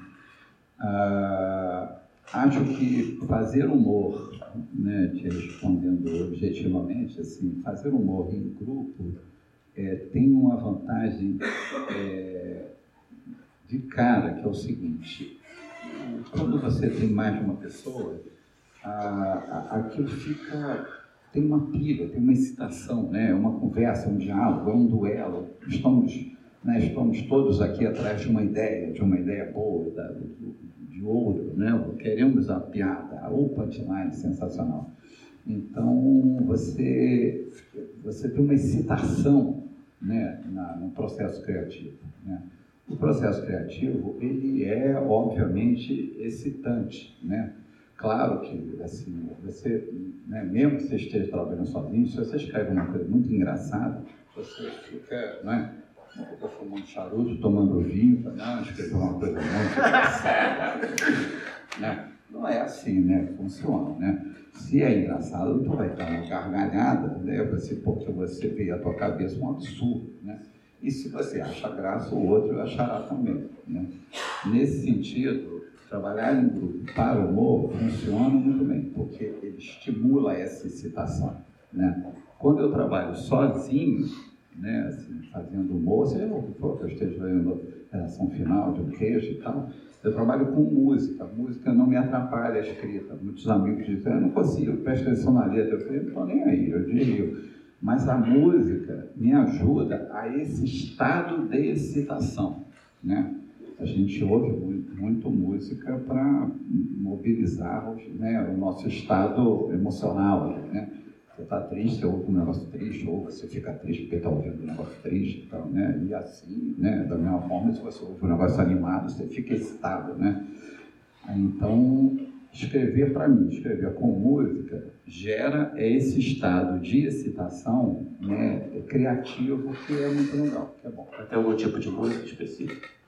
[SPEAKER 3] Ah, acho que fazer humor, né, te respondendo objetivamente, assim, fazer humor em grupo é, tem uma vantagem é, de cara, que é o seguinte, quando você tem mais de uma pessoa, a, a, aquilo fica tem uma pilha, tem uma excitação, né? Uma conversa, um diálogo, é um duelo. Estamos né? Estamos todos aqui atrás de uma ideia, de uma ideia boa, da, de ouro, né? queremos a piada, a punchline sensacional. Então, você, você tem uma excitação né, na, no processo criativo. Né? O processo criativo, ele é, obviamente, excitante, né? Claro que, assim, você, né, mesmo que você esteja trabalhando sozinho, se você escreve uma coisa muito engraçada, você fica, né, eu fumando charuto, tomando vinho, não, escrever uma coisa muito né? Não é assim, né? Funciona, né? Se é engraçado, tu vai dar uma gargalhada, né? Você, porque você vê a tua cabeça um absurdo, né? E se você acha graça, o outro achará também, né? Nesse sentido, trabalhar em grupo para o humor funciona muito bem, porque ele estimula essa excitação, né? Quando eu trabalho sozinho, né, assim, fazendo humor, seja o que for que eu esteja fazendo redação final de um queijo e tal, Eu trabalho com música, música não me atrapalha a escrita. Muitos amigos dizem, eu não consigo, presta atenção na letra. Eu falei, não estou nem aí, eu digo. Mas a música me ajuda a esse estado de excitação, né? A gente ouve muito, muito música para mobilizar né, o nosso estado emocional, né? Você está triste, você ouve um negócio triste, ou você fica triste porque está ouvindo um negócio triste e tal, né? E assim, né? Da mesma forma, se você ouve um negócio animado, você fica excitado, né? Então, escrever para mim, escrever com música, gera esse estado de excitação né, criativo que é muito legal, que é bom.
[SPEAKER 2] Tem algum tipo de música específica?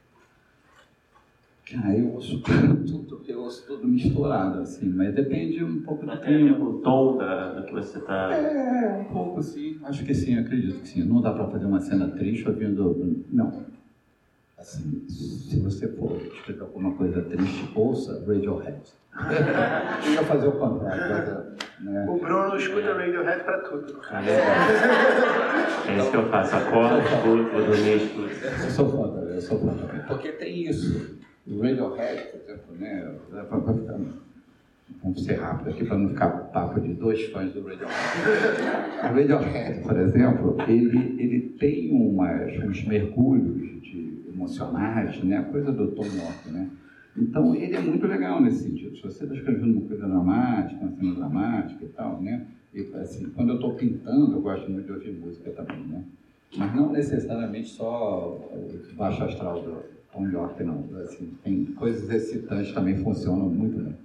[SPEAKER 3] Ah, eu ouço tudo, eu ouço tudo misturado, assim, mas depende um pouco do
[SPEAKER 2] clima. o tom da, do que você está...
[SPEAKER 3] É, um pouco, sim. Acho que sim, acredito que sim. Não dá para fazer uma cena triste ouvindo... Não. Assim, se você for escrever alguma coisa triste, ouça Radiohead. Ia fazer o contrário.
[SPEAKER 4] Né? O Bruno escuta Radiohead para tudo.
[SPEAKER 2] Ah, é, é isso que eu faço. Acordo, escuto, vou dormir, escuto.
[SPEAKER 3] Eu sou foda, eu sou foda. Porque tem isso. O Radiohead, por exemplo, né? Vamos ser rápido aqui para não ficar papo de dois fãs do Radiohead. O Radiohead, por exemplo, ele, ele tem umas, uns mergulhos de emocionais, né? Coisa do Tom York, né? Então, ele é muito legal nesse sentido. Se você está escrevendo uma coisa dramática, uma cena dramática e tal, né? E, assim, quando eu estou pintando, eu gosto muito de ouvir música também, né? Mas não necessariamente só o baixo astral do, Tom York, não. Assim, tem coisas excitantes também funcionam muito bem.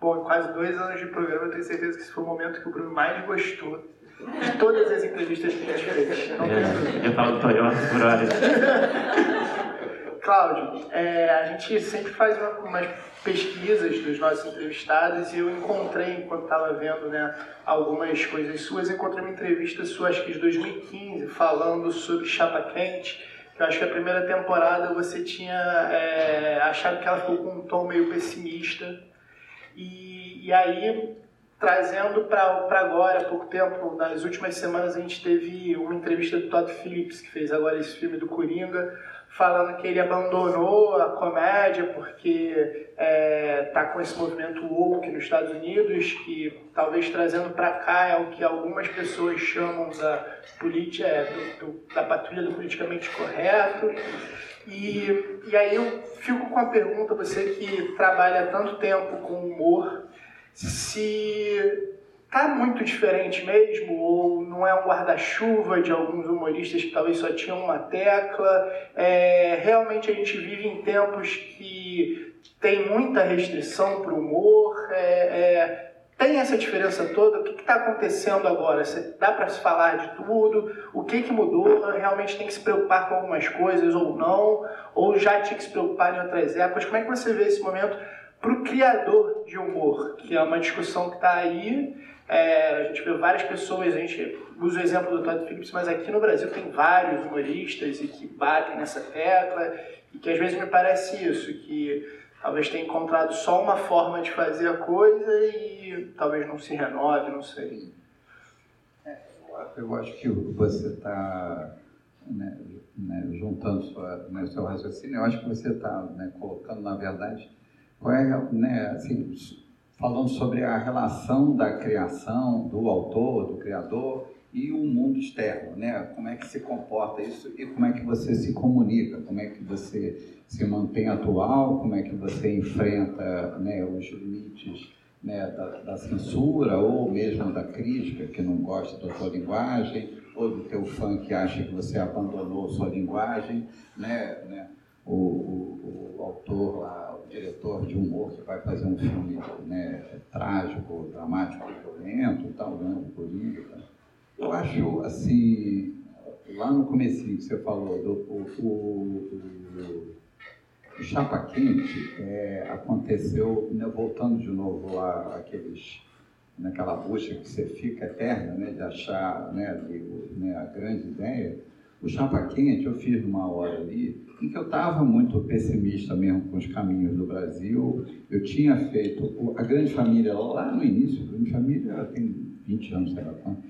[SPEAKER 4] Bom, quase dois anos de programa, eu tenho certeza que esse foi o momento que o Bruno mais gostou de todas as entrevistas que ele fez.
[SPEAKER 2] É, eu falo do Tom York por hora.
[SPEAKER 4] Cláudio, é, a gente sempre faz uma, umas pesquisas dos nossos entrevistados e eu encontrei, enquanto estava vendo né, algumas coisas suas, encontrei uma entrevista sua, acho que de 2015, falando sobre chapa quente eu acho que a primeira temporada você tinha é, achado que ela ficou com um tom meio pessimista. E, e aí, trazendo para agora, há pouco tempo, nas últimas semanas, a gente teve uma entrevista do Todd Phillips, que fez agora esse filme do Coringa, falando que ele abandonou a comédia porque está é, tá com esse movimento woke nos Estados Unidos, que talvez trazendo para cá é o que algumas pessoas chamam da, política, é, do, do, da patrulha do politicamente correto. E, e aí eu fico com a pergunta, você que trabalha tanto tempo com humor, se tá muito diferente mesmo, ou não é um guarda-chuva de alguns humoristas que talvez só tinham uma tecla. É, realmente a gente vive em tempos que tem muita restrição para o humor. É, é, tem essa diferença toda? O que está acontecendo agora? Dá para se falar de tudo? O que, que mudou? Realmente tem que se preocupar com algumas coisas ou não? Ou já tinha que se preocupar em outras épocas? Como é que você vê esse momento para o criador de humor? Que é uma discussão que está aí é, a gente vê várias pessoas, a gente usa o exemplo do Todd Phillips, mas aqui no Brasil tem vários humoristas e que batem nessa tecla e que às vezes me parece isso, que talvez tenha encontrado só uma forma de fazer a coisa e talvez não se renove, não sei.
[SPEAKER 3] É, eu acho que você está né, né, juntando sua, né, seu raciocínio, eu acho que você está né, colocando, na verdade, qual é, né, assim, falando sobre a relação da criação, do autor, do criador e o mundo externo, né? Como é que se comporta isso e como é que você se comunica, como é que você se mantém atual, como é que você enfrenta né, os limites né, da, da, censura ou mesmo da crítica que não gosta da sua linguagem ou do teu fã que acha que você abandonou sua linguagem, né? né? O, o, o autor lá diretor de humor que vai fazer um filme né, trágico, dramático, violento tal, né, política. Eu acho, assim, lá no começo que você falou, do, o, o, o Chapa Quente é, aconteceu, né, voltando de novo lá, aqueles, naquela busca que você fica eterna, né, de achar né, de, né, a grande ideia, o Chapa Quente eu fiz numa hora ali em que eu estava muito pessimista mesmo com os caminhos do Brasil. Eu tinha feito a Grande Família lá no início, a Grande Família tem 20 anos, sei lá quanto.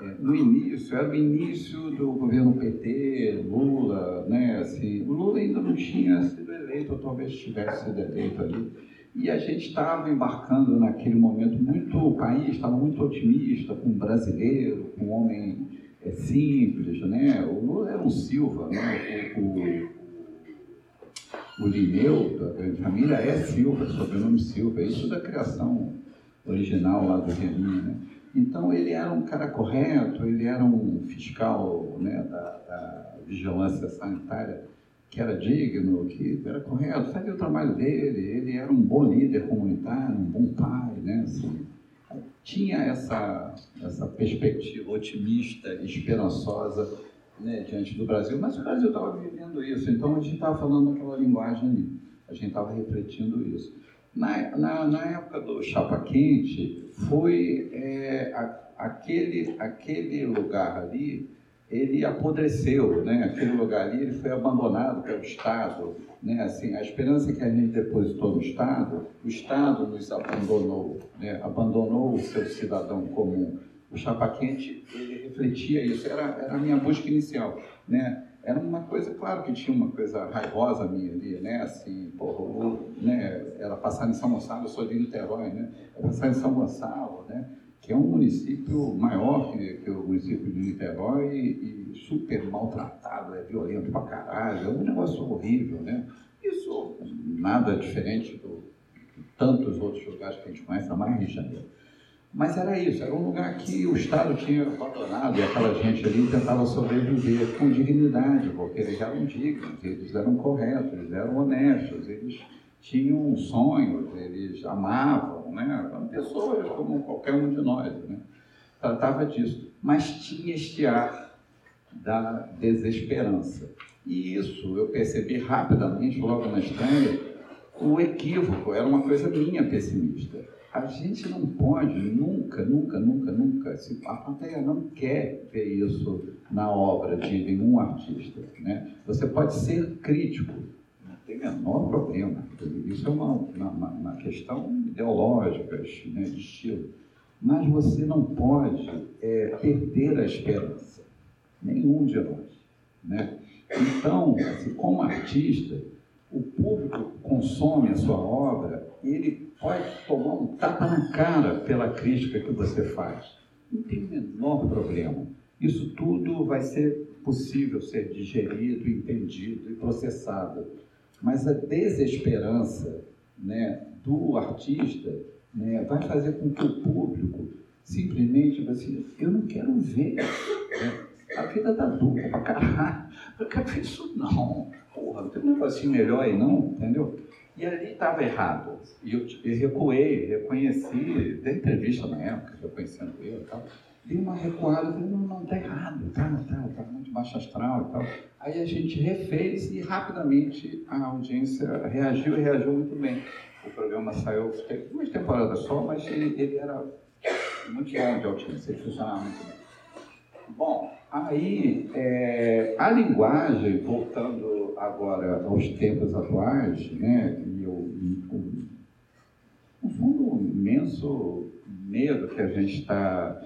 [SPEAKER 3] É, no início, era o início do governo PT, Lula, né, assim, o Lula ainda não tinha sido eleito, ou talvez tivesse sido eleito ali. E a gente estava embarcando naquele momento muito, o país estava muito otimista com o brasileiro, com o homem é, simples, né? O Lula era um Silva, né? O, o, o Lineu, família, é Silva, sobrenome Silva, é isso da criação original lá do Reninho, né? Então ele era um cara correto, ele era um fiscal né, da, da vigilância sanitária que era digno, que era correto, fazia o trabalho dele, ele era um bom líder comunitário, um bom pai, né? Assim, tinha essa, essa perspectiva otimista, esperançosa né, diante do Brasil, mas o Brasil estava vivendo isso, então a gente estava falando aquela linguagem ali, a gente estava refletindo isso. Na, na, na, época do Chapa Quente, foi é, a, aquele, aquele lugar ali ele apodreceu, né? Aquele lugar ali ele foi abandonado pelo Estado, né? Assim, a esperança que a gente depositou no Estado, o Estado nos abandonou, né? Abandonou o seu cidadão comum. O Chapa Quente ele refletia isso. Era, era a minha busca inicial, né? Era uma coisa, claro que tinha uma coisa raivosa minha ali, né? Assim, porra, né? Era passar em São Gonçalo, eu sou de Niterói, né? Era passar em São Gonçalo, né? que é um município maior que, que o município de Niterói e, e, super maltratado, é violento pra caralho, é um negócio horrível, né? Isso nada diferente do, de tantos outros lugares que a gente conhece, a mais Rio de Janeiro. Mas era isso, era um lugar que o Estado tinha abandonado e aquela gente ali tentava sobreviver com dignidade, porque eles eram dignos, eles eram corretos, eles eram honestos, eles tinham sonhos, eles amavam, né? eram pessoas como qualquer um de nós. Né? Tratava disso. Mas tinha este ar da desesperança. E isso eu percebi rapidamente, logo na estreia, o equívoco, era uma coisa minha pessimista. A gente não pode nunca, nunca, nunca, nunca, se a plateia não quer ver isso na obra de nenhum artista. Né? Você pode ser crítico, tem menor problema. Isso é uma, uma, uma questão ideológica, né, de estilo. Mas você não pode é, perder a esperança, nenhum de nós. Né? Então, assim, como artista, o público consome a sua obra, ele pode tomar um tapa na cara pela crítica que você faz. Não tem o menor problema. Isso tudo vai ser possível ser digerido, entendido e processado mas a desesperança né, do artista né, vai fazer com que o público simplesmente assim, eu não quero ver. Né? A vida tá dura pra caralho. Eu quero ver isso não. Porra, não tem um negocinho melhor aí não, entendeu? E ali estava errado. E eu, eu recuei, reconheci, dei entrevista na época, reconhecendo ele e tal dei uma recuada, falei, não, não, tá errado, tá, tá, tá muito baixo astral e tal. Aí a gente refez e rapidamente a audiência reagiu e reagiu muito bem. O programa saiu, duas temporadas só, mas ele, ele era muito bom de audiência, ele funcionava muito bem. Bom, aí é, a linguagem, voltando agora aos tempos atuais, né, e eu, um fundo imenso medo que a gente está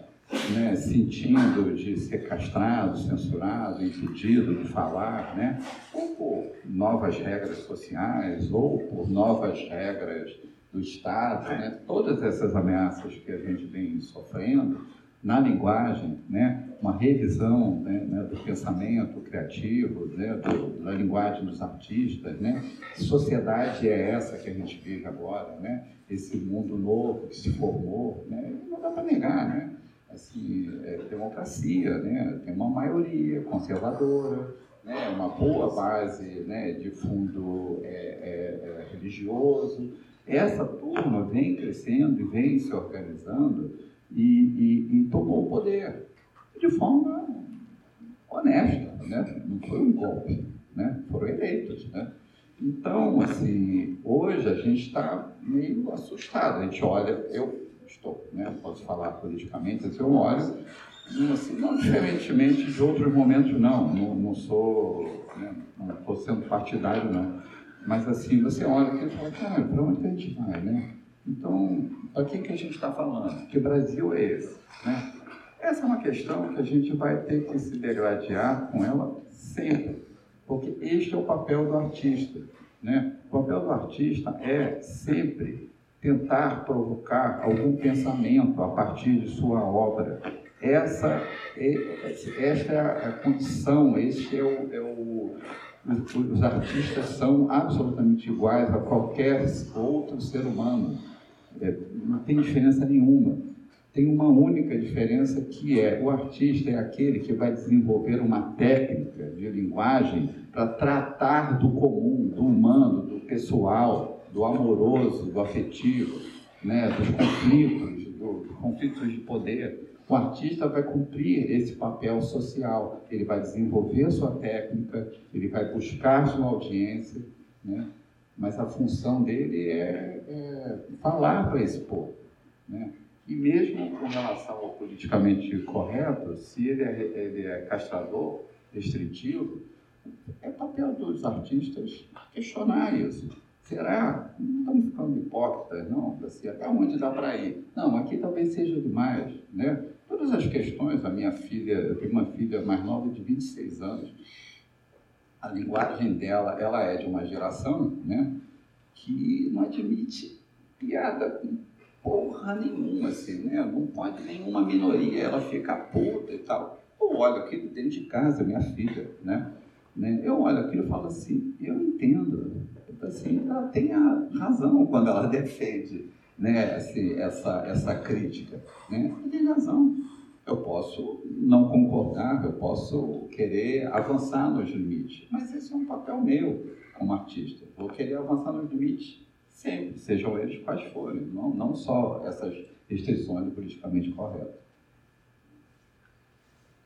[SPEAKER 3] né, sentindo de ser castrado, censurado, impedido de falar, né, ou por novas regras sociais, ou por novas regras do Estado, né, todas essas ameaças que a gente vem sofrendo na linguagem, né, uma revisão né, né do pensamento criativo, né, do, da linguagem dos artistas, né, que sociedade é essa que a gente vive agora, né, esse mundo novo que se formou, né, não dá para negar, né, assim, é, democracia, né? tem uma maioria conservadora, né? uma boa base né? de fundo é, é, é, religioso. Essa turma vem crescendo e vem se organizando e, e, e tomou o poder de forma honesta, né? não foi um golpe, né? foram eleitos. Né? Então, assim, hoje a gente está meio assustado. A gente olha, eu estou, né, posso falar politicamente, assim, eu olho, assim, não diferentemente de outros momentos, não, não, não sou, né, não estou sendo partidário, não. Mas assim, você olha e fala, cara, para onde a gente vai, né? Então, para quem que a gente está falando? Que Brasil é esse, né? Essa é uma questão que a gente vai ter que se degradar com ela sempre, porque este é o papel do artista, né? O papel do artista é sempre tentar provocar algum pensamento a partir de sua obra. Essa é, esta é a condição, este é o, é o os artistas são absolutamente iguais a qualquer outro ser humano. É, não tem diferença nenhuma. Tem uma única diferença que é o artista é aquele que vai desenvolver uma técnica de linguagem para tratar do comum, do humano, do pessoal, do amoroso, do afetivo, né, dos conflitos, dos conflitos de poder. O artista vai cumprir esse papel social, ele vai desenvolver sua técnica, ele vai buscar sua audiência, né? Mas a função dele é, é falar para esse povo. Né? E mesmo com relação ao politicamente correto, se ele é, ele é castrador, restritivo, é papel dos artistas questionar isso. Será? Não estamos ficando hipócritas, não? Assim, até onde dá para ir? Não, aqui talvez seja demais, né? Todas as questões, a minha filha, eu tenho uma filha mais nova de 26 anos, a linguagem dela, ela é de uma geração, né? Que não admite piada com porra nenhuma, assim, né? Não pode nenhuma minoria, ela fica puta e tal. Eu olho aquilo dentro de casa, minha filha, né? né? Eu olho aquilo e falo assim, eu entendo, assim, ela tem a razão quando ela defende né, assim, essa, essa crítica. Né? Tem razão. Eu posso não concordar, eu posso querer avançar nos limites, mas esse é um papel meu como artista. Vou querer avançar nos limites sempre, sejam eles quais forem, não, não só essas restrições politicamente correto.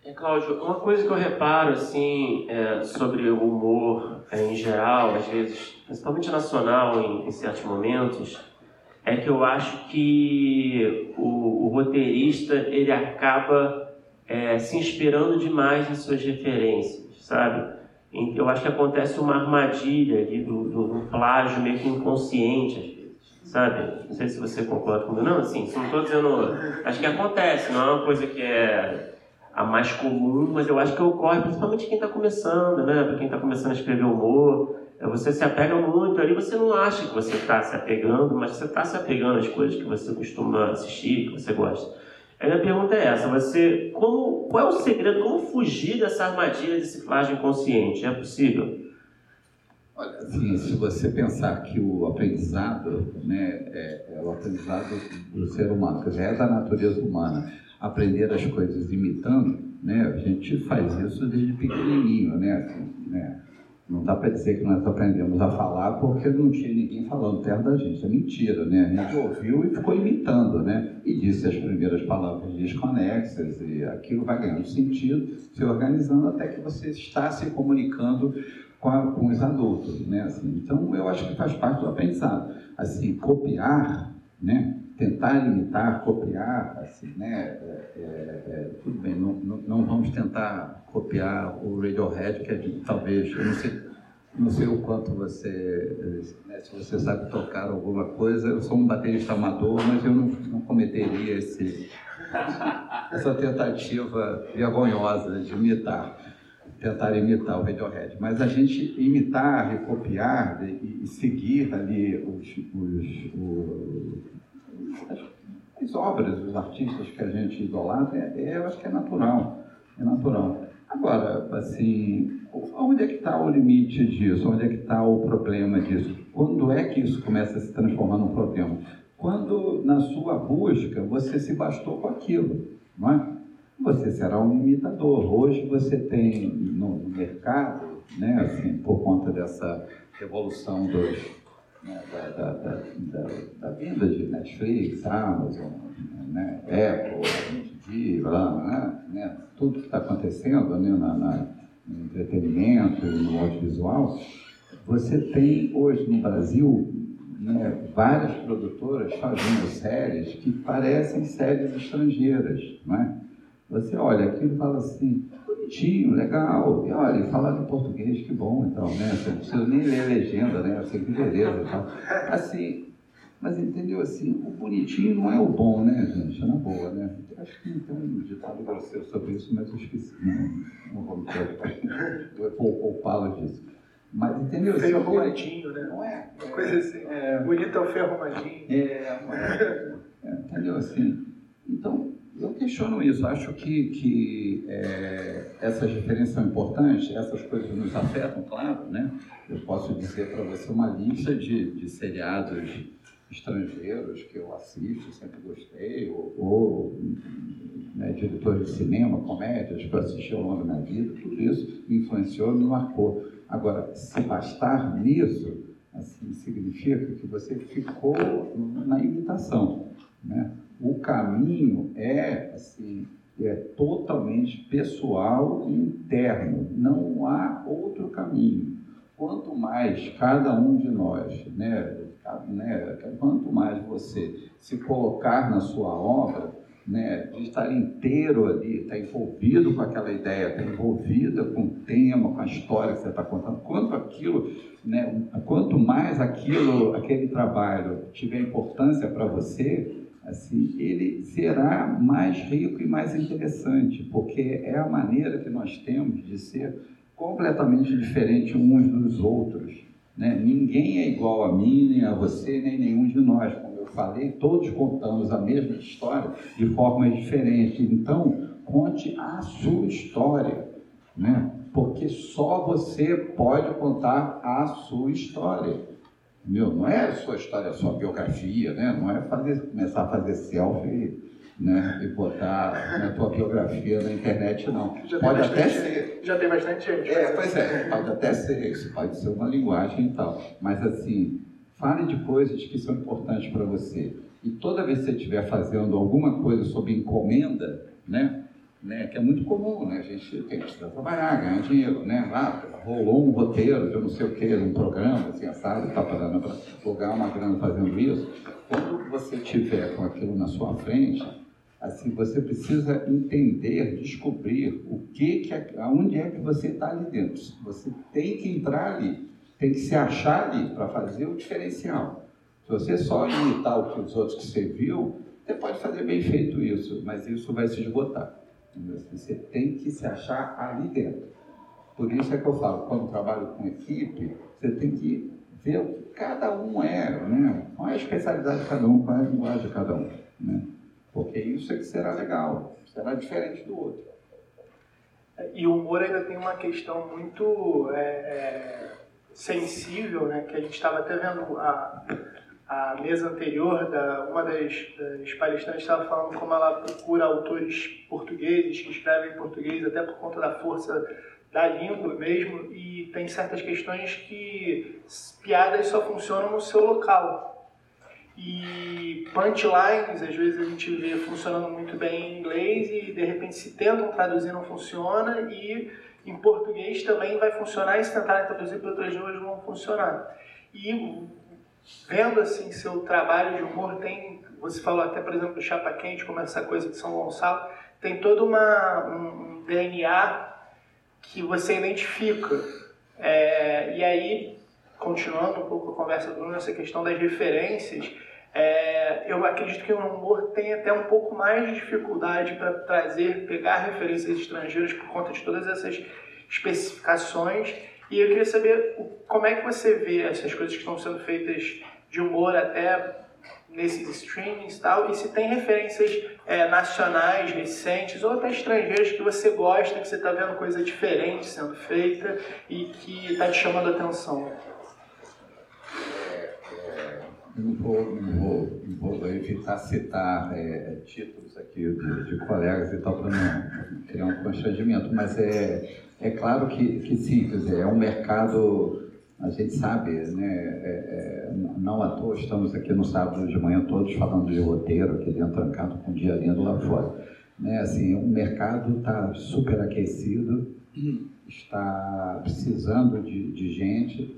[SPEAKER 2] É, Cláudio, uma coisa que eu reparo assim é, sobre o humor é, em geral, às vezes, principalmente nacional em, em, certos momentos, é que eu acho que o, o roteirista ele acaba é, se inspirando demais em suas referências, sabe? Eu acho que acontece uma armadilha ali do, do, do plágio meio que inconsciente às vezes, sabe? Não sei se você concorda comigo. Não, assim, não estou dizendo. Acho que acontece, não é uma coisa que é a mais comum, mas eu acho que ocorre principalmente quem está começando, né? Para quem está começando a escrever humor, você se apega muito ali, você não acha que você está se apegando, mas você está se apegando às coisas que você costuma assistir, que você gosta. A minha pergunta é essa: você, como, qual é o segredo? Como fugir dessa armadilha desse plágio inconsciente? É possível?
[SPEAKER 3] Olha, assim, se você pensar que o aprendizado, né, é, é o aprendizado do ser humano, dizer, é da natureza humana aprender as coisas imitando, né? A gente faz isso desde pequenininho, né? Assim, né? Não dá para dizer que nós aprendemos a falar porque não tinha ninguém falando perto da gente. É mentira, né? A gente ouviu e ficou imitando, né? E disse as primeiras palavras desconexas e aquilo vai ganhando sentido, se organizando até que você está se comunicando com, a, com os adultos, né? Assim, então, eu acho que faz parte do aprendizado. Assim, copiar, né? Tentar imitar, copiar, assim, né? É, é, é, tudo bem, não, não, não, vamos tentar copiar o Radiohead, que é de, talvez, eu não sei, não sei o quanto você, né, se você sabe tocar alguma coisa, eu sou um baterista amador, mas eu não, não cometeria esse, essa tentativa vergonhosa de imitar, tentar imitar o Radiohead. Mas a gente imitar e copiar e, e seguir ali os, os, os as obras dos artistas que a gente idolatra, é, é, eu acho que é natural. É natural. Agora, assim, onde é que está o limite disso? Onde é que está o problema disso? Quando é que isso começa a se transformar num problema? Quando, na sua busca, você se bastou com aquilo, não é? Você será um imitador. Hoje você tem no mercado, né, assim, por conta dessa revolução dos né, da, da, da, da, vinda de Netflix, Amazon, né, Apple, MTV, né, tudo que está acontecendo né, na, na, no entretenimento e no audiovisual, você tem hoje no Brasil né, várias produtoras fazendo séries que parecem séries estrangeiras. Né? Você olha aquilo e fala assim, bonitinho, legal. E olha, falando em português, que bom, então, né? Você não precisa nem ler a legenda, né? Assim, que beleza e tal. Assim, mas entendeu assim, o bonitinho não é o bom, né, gente? É na boa, né? Acho que não tem um ditado grosseiro sobre isso, mas eu esqueci. Não, não vou me poupá-lo disso. Mas entendeu?
[SPEAKER 4] Feio arrumadinho, né?
[SPEAKER 3] Não é?
[SPEAKER 4] Uma coisa assim. É, Bonito é o feio arrumadinho.
[SPEAKER 3] É, é, é, entendeu? Assim, então, eu questiono isso. Acho que, que é, essas diferenças são importantes, essas coisas nos afetam, claro, né? Eu posso dizer para você uma lista de, de seriados estrangeiros que eu assisto, sempre gostei, ou, ou né, diretores de cinema, comédias que eu assisti ao longo da minha vida, tudo isso me influenciou me marcou. Agora, se bastar nisso, assim, significa que você ficou na imitação, né? O caminho é, assim, é totalmente pessoal e interno, não há outro caminho. Quanto mais cada um de nós, né, né, quanto mais você se colocar na sua obra, né, de estar inteiro ali, estar envolvido com aquela ideia, estar envolvida com o tema, com a história que você está contando, quanto aquilo, né, quanto mais aquilo, aquele trabalho tiver importância para você, assim, ele será mais rico e mais interessante, porque é a maneira que nós temos de ser completamente diferente uns dos outros. Né? Ninguém é igual a mim, nem a você, nem nenhum de nós. Como eu falei, todos contamos a mesma história de forma diferente. Então, conte a sua história, né? porque só você pode contar a sua história. Meu, não é a sua história, a sua biografia, né? Não é fazer, começar a fazer selfie né? e botar na tua biografia na internet, não.
[SPEAKER 4] Já
[SPEAKER 3] pode até
[SPEAKER 4] bastante-
[SPEAKER 3] ser.
[SPEAKER 4] Já tem bastante gente.
[SPEAKER 3] É, pois é, pode até ser isso, pode ser uma linguagem e tal. Mas assim, fale de coisas que são importantes para você. E toda vez que você estiver fazendo alguma coisa sobre encomenda, né? Né, que é muito comum, né? A gente tem que trabalhar, ganhar dinheiro, né? Ah, rolou um roteiro de não sei o que, um programa, assim, assado, tá para lugar uma grana fazendo isso. Quando você tiver com aquilo na sua frente, assim, você precisa entender, descobrir o que, que é- aonde é que você está ali dentro. Você tem que entrar ali, tem que se achar ali para fazer o diferencial. Se você só imitar o que os outros que você viu, você pode fazer bem feito isso, mas isso vai se esgotar. entendeu? Você tem que se achar ali dentro. Por isso é que eu falo, quando trabalho com equipe, você tem que ver o que cada um é, né? qual é a especialidade de cada um, qual é a linguagem de cada um. Né? Porque isso é que será legal, será diferente do outro.
[SPEAKER 4] E o humor ainda tem uma questão muito é, é, sensível, né? Que a gente estava até vendo a, a mesa anterior, da, uma das, das palestrantes estava falando como ela procura autores portugueses que escrevem em português, até por conta da força da língua mesmo, e tem certas questões que piadas só funcionam no seu local. E punchlines, às vezes a gente vê funcionando muito bem em inglês e de repente se tentam traduzir não funciona e em português também vai funcionar e se tentarem traduzir para outras línguas não funcionar. E vendo assim seu trabalho de humor tem, você falou até por exemplo do Chapa Quente, como essa coisa de São Gonçalo, tem todo uma, um DNA que você identifica. É, e aí, continuando um pouco a conversa do Bruno, essa questão das referências, é, eu acredito que o humor tem até um pouco mais de dificuldade para trazer, pegar referências estrangeiras por conta de todas essas especificações. E eu queria saber como é que você vê essas coisas que estão sendo feitas de humor até nesses streamings e tal, e se tem referências é, nacionais, recentes, ou até estrangeiras que você gosta, que você está vendo coisa diferente sendo feita e que está te chamando a atenção.
[SPEAKER 3] Eu não vou, não vou, não vou evitar citar é, títulos aqui de, de colegas e tal, para não criar um constrangimento, mas é, é claro que, que sim, quer dizer, é um mercado, a gente sabe, né, é, é, não à toa estamos aqui no sábado de manhã todos falando de roteiro, aqui dentro trancado com o dia lindo lá fora. Né, assim, o mercado está super aquecido, está precisando de, de gente,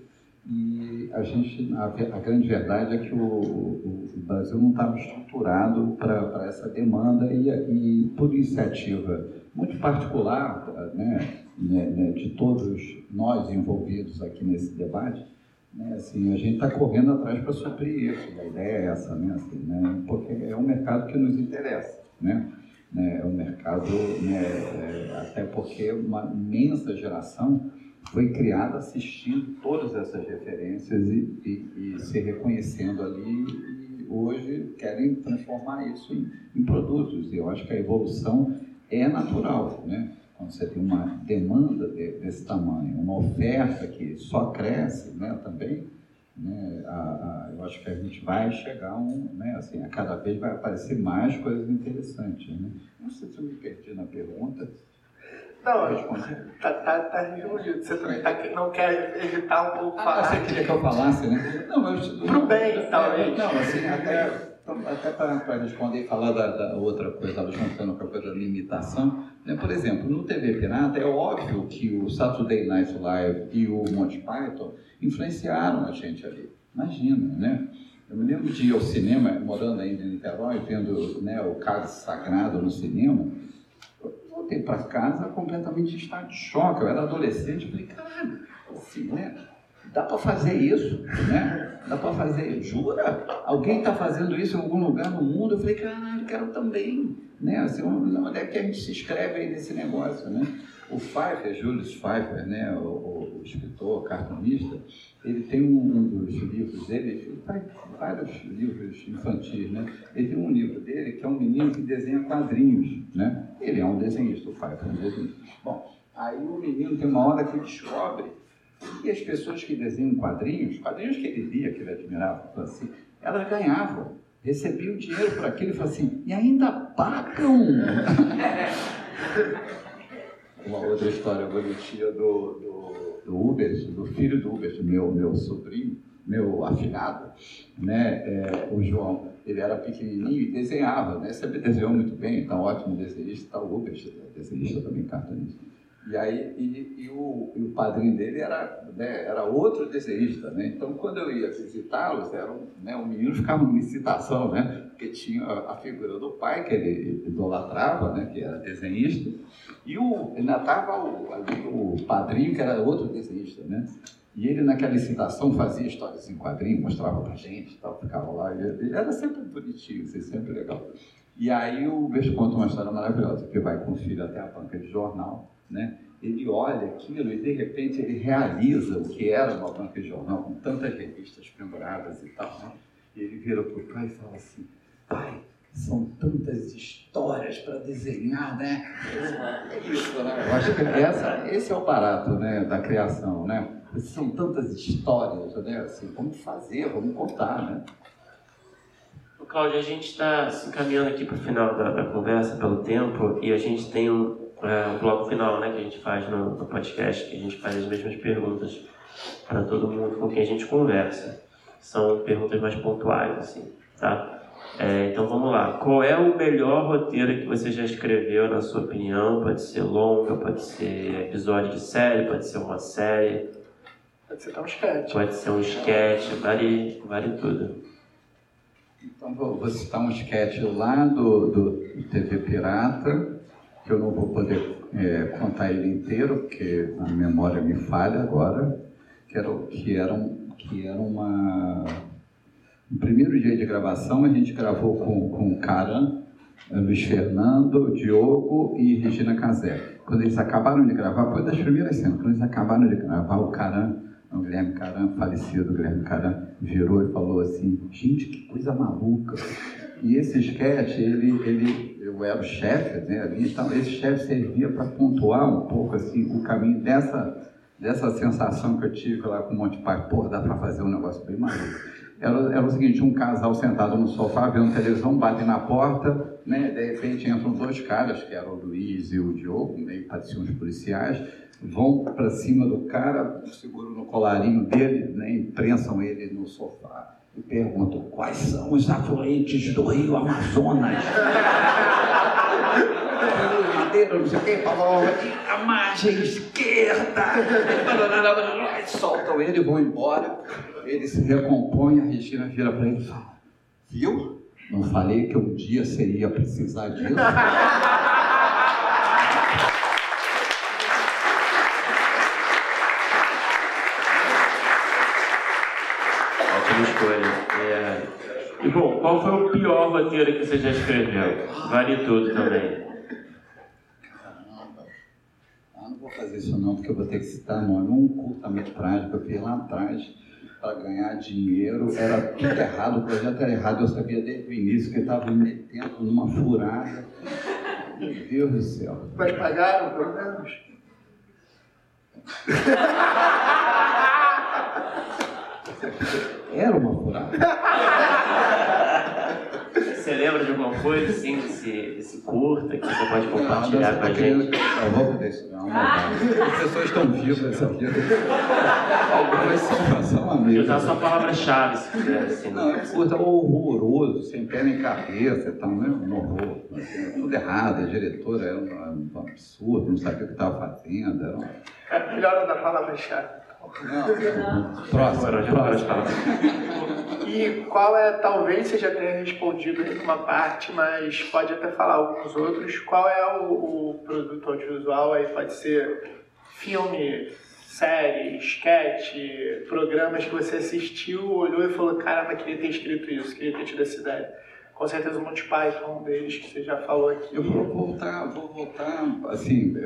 [SPEAKER 3] e a gente, a, a grande verdade é que o, o- Brasil não estava estruturado para essa demanda e, e por iniciativa muito particular né, né, né, de todos nós envolvidos aqui nesse debate, né, assim, a gente está correndo atrás para suprir isso. A ideia é essa, né, assim, né, porque é um mercado que nos interessa, né? né, é um mercado, né, é, até porque uma imensa geração foi criada assistindo todas essas referências e, e, e se reconhecendo ali hoje querem transformar isso em, em produtos. E eu acho que a evolução é natural, né? Quando você tem uma demanda de, desse tamanho, uma oferta que só cresce, né, também, né, a, a, eu acho que a gente vai chegar um, né, assim, a cada vez vai aparecer mais coisas interessantes, né? Não sei se eu me perdi na pergunta.
[SPEAKER 1] Não, tá, tá, tá respondido. Você também tá, não quer evitar um pouco
[SPEAKER 3] ah, falar. Você queria que eu falasse, né?
[SPEAKER 1] Não. Pro bem, talvez.
[SPEAKER 3] Não, assim, até, até para responder e falar da, da outra coisa, estava juntando com a coisa da limitação. Né? Por exemplo, no TV Pirata, é óbvio que o Saturday Night Live e o Monty Python influenciaram a gente ali. Imagina, né? Eu me lembro de ir ao cinema, morando ainda em Niterói, vendo né, o Cálice Sagrado no cinema voltei para casa completamente em estado de choque. Eu era adolescente, falei, caralho, assim, né? Dá para fazer isso, né? Dá para fazer, jura? Alguém está fazendo isso em algum lugar no mundo? Eu falei, caralho, quero também, né? Assim, onde é que a gente se inscreve aí nesse negócio, né? O Pfeiffer, Julius Pfeiffer, né? O, o, o escritor, cartunista, ele tem um, um, dos livros dele, vários livros infantis, né? Ele tem um livro dele que é um menino que desenha quadrinhos, né? Ele é um desenhista, o pai é um desenhista. Bom, aí o menino tem uma hora que descobre que as pessoas que desenham quadrinhos, quadrinhos que ele lia, que ele admirava, assim, elas ganhavam, recebiam dinheiro por aquilo e falavam assim, e ainda pagam! uma outra história bonitinha do, do, do Uber, do filho do Uber, meu, meu sobrinho, meu afilhado, né, é, o João, ele era pequenininho e desenhava, né, sempre desenhou muito bem, então ótimo desenhista, tá o Uber, desenhista também, cartunista. E aí, e, e, o, e o padrinho dele era, né, era outro desenhista, né? Então, quando eu ia visitá-los, um, né, o menino ficava numa excitação, né? Porque tinha a, figura do pai, que ele idolatrava, né? Que era desenhista, e o, ainda estava ali o padrinho, que era outro desenhista, né? E ele, naquela excitação, fazia histórias em quadrinhos, mostrava pra gente, tal, ficava lá. E, era sempre bonitinho, assim, sempre legal. E aí o Beijo conta uma história maravilhosa, que vai com o filho até a banca de jornal, né? Ele olha aquilo e de repente ele realiza o que era uma banca de jornal com tantas revistas penduradas e tal. Né? E ele vira para o pai e fala assim: Pai, são tantas histórias para desenhar, né? É isso, né? Eu acho que essa, esse é o barato né, da criação, né? São tantas histórias, né? Assim, vamos fazer, vamos contar, né?
[SPEAKER 4] Cláudio, a gente está se encaminhando aqui para o final da, da, conversa, pelo tempo, e a gente tem um, é, um bloco final né, que a gente faz no, no podcast, que a gente faz as mesmas perguntas para todo mundo com quem a gente conversa. São perguntas mais pontuais, assim, tá? É, então vamos lá. Qual é o melhor roteiro que você já escreveu, na sua opinião? Pode ser longa, pode ser episódio de série, pode ser uma série.
[SPEAKER 1] Pode ser um sketch.
[SPEAKER 4] Pode ser um sketch, vale, vale tudo.
[SPEAKER 3] Então vou, vou citar um sketch lá do, do TV Pirata, que eu não vou poder é, contar ele inteiro, porque a memória me falha agora, que era, que era, um, que era uma... No primeiro dia de gravação, a gente gravou com, com o Caran, Luiz Fernando, Diogo e Regina Casé. Quando eles acabaram de gravar, foi das primeiras cenas, quando eles acabaram de gravar, o Caran o Guilherme Caran, falecido Guilherme Caran, virou e falou assim: gente, que coisa maluca. E esse sketch, ele, ele, eu era o chefe né, ali, então esse chefe servia para pontuar um pouco assim, o caminho dessa, dessa sensação que eu tive lá com o Monte Pai, pô, dá para fazer um negócio bem maluco. Era, era o seguinte, um casal sentado no sofá, vendo televisão, bate na porta, né, de repente entram dois caras, que eram o Luiz e o Diogo, meio pareciam os policiais, vão para cima do cara, seguram no colarinho dele, né, imprensam ele no sofá e perguntam quais são os afluentes do rio Amazonas. não sei que, a margem esquerda. Soltam ele, vão embora. Ele se recompõe, a Regina vira para ele e fala: Viu? Não falei que um dia seria precisar disso.
[SPEAKER 4] escolha. É... E bom, qual foi o pior roteiro que você já escreveu? Vale tudo também.
[SPEAKER 3] Caramba. Ano vou fazer isso não, porque eu vou ter que citar nome. Um curta-metragem que eu fiz lá atrás para ganhar dinheiro, era tudo errado, o projeto era errado, eu sabia desde o início que ele estava me metendo numa furada. Meu Deus do céu.
[SPEAKER 4] Mas pagaram, pelo menos?
[SPEAKER 3] Era uma furada.
[SPEAKER 2] Você lembra de alguma coisa assim, desse, desse curta que você pode compartilhar com a gente?
[SPEAKER 3] Eu vou poder isso, não, não. As pessoas estão vivas aqui. Algumas são, são amigas.
[SPEAKER 2] Usar só palavra-chave, se quiser, assim.
[SPEAKER 3] Não, é curta horroroso, sem pé nem cabeça e tal, não é um horror. Assim, é tudo errado, a diretora era um, um absurdo, não sabia o que estava fazendo. Era uma...
[SPEAKER 4] É melhor da palavra-chave.
[SPEAKER 3] Não, próximo.
[SPEAKER 4] E qual é, talvez você já tenha respondido em uma parte, mas pode até falar alguns outros. Qual é o, o produto audiovisual? Aí pode ser filme, série, sketch, programas que você assistiu, olhou e falou: caramba, queria ter escrito isso, queria ter tido essa ideia. Com certeza o Monty Python um deles que você já falou aqui.
[SPEAKER 3] Eu vou voltar, vou voltar, assim, é,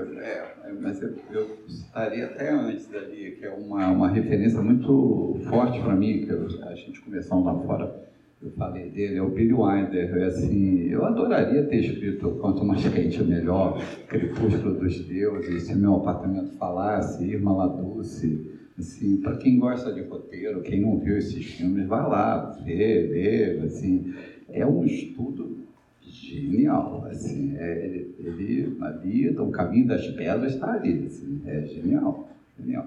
[SPEAKER 3] é, mas eu, eu citaria até antes dali, que é uma, uma referência muito forte para mim, que eu- a gente começou lá fora, eu falei dele, é o Billy Wilder. É, assim, eu adoraria ter escrito Quanto Mais Quente Melhor, Crepúsculo dos Deuses, Se Meu Apartamento Falasse, Irma La Dulce. Assim, para quem gosta de roteiro, quem não viu esses filmes, vai lá, vê, vê, assim, é um estudo genial, assim, é, ele, ele ali, o caminho das pedras está ali, assim, é genial, genial.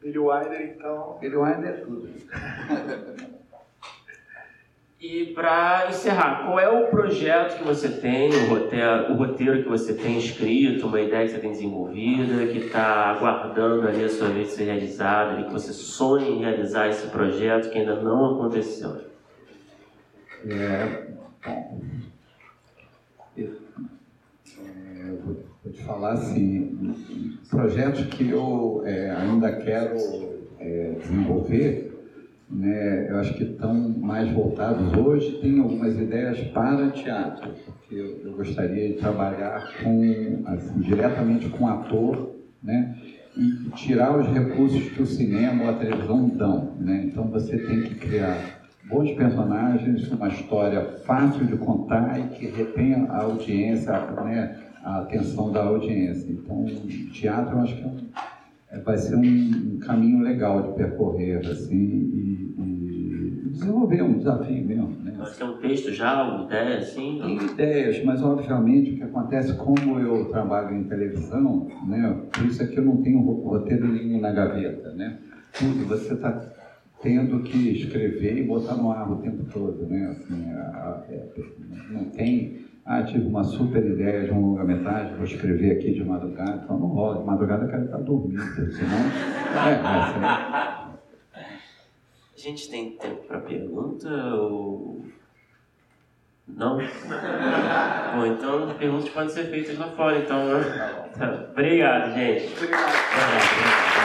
[SPEAKER 4] Billy Wilder, então.
[SPEAKER 3] Ele ainda é tudo.
[SPEAKER 2] E para encerrar, qual é o projeto que você tem, o roteiro, o roteiro que você tem escrito, uma ideia que você tem desenvolvida, que está aguardando ali a sua vez de ser realizada, que você sonha em realizar esse projeto que ainda não aconteceu?
[SPEAKER 3] É, eu vou, vou te falar assim, projetos que eu é, ainda quero é, desenvolver, né, eu acho que estão mais voltados hoje, tem algumas ideias para teatro, porque eu, eu gostaria de trabalhar com, assim, diretamente com ator, né, e tirar os recursos que o cinema ou a televisão dão, né, então você tem que criar bons personagens, uma história fácil de contar e que retenha a audiência, né, a atenção da audiência. Então, o teatro eu acho que é um, é, vai ser um, um caminho legal de percorrer assim e, e desenvolver um desafio mesmo. Né?
[SPEAKER 2] Você tem um texto já, uma ideia assim?
[SPEAKER 3] Tem ideias, mas obviamente o que acontece, como eu trabalho em televisão, né, por isso é que eu não tenho ro- roteiro nenhum na gaveta, né? Tudo você está tendo que escrever e botar no ar o tempo todo, né? Assim, a- a- é, não tem, ah, tive uma super ideia de uma longa-metragem, vou escrever aqui de madrugada, então não rola, de madrugada eu quero estar dormindo, senão... É, é,
[SPEAKER 2] A gente tem tempo para pergunta ou. Não? Bom, então perguntas podem ser feitas lá fora, então. né? Tá. Obrigado, gente. Obrigado.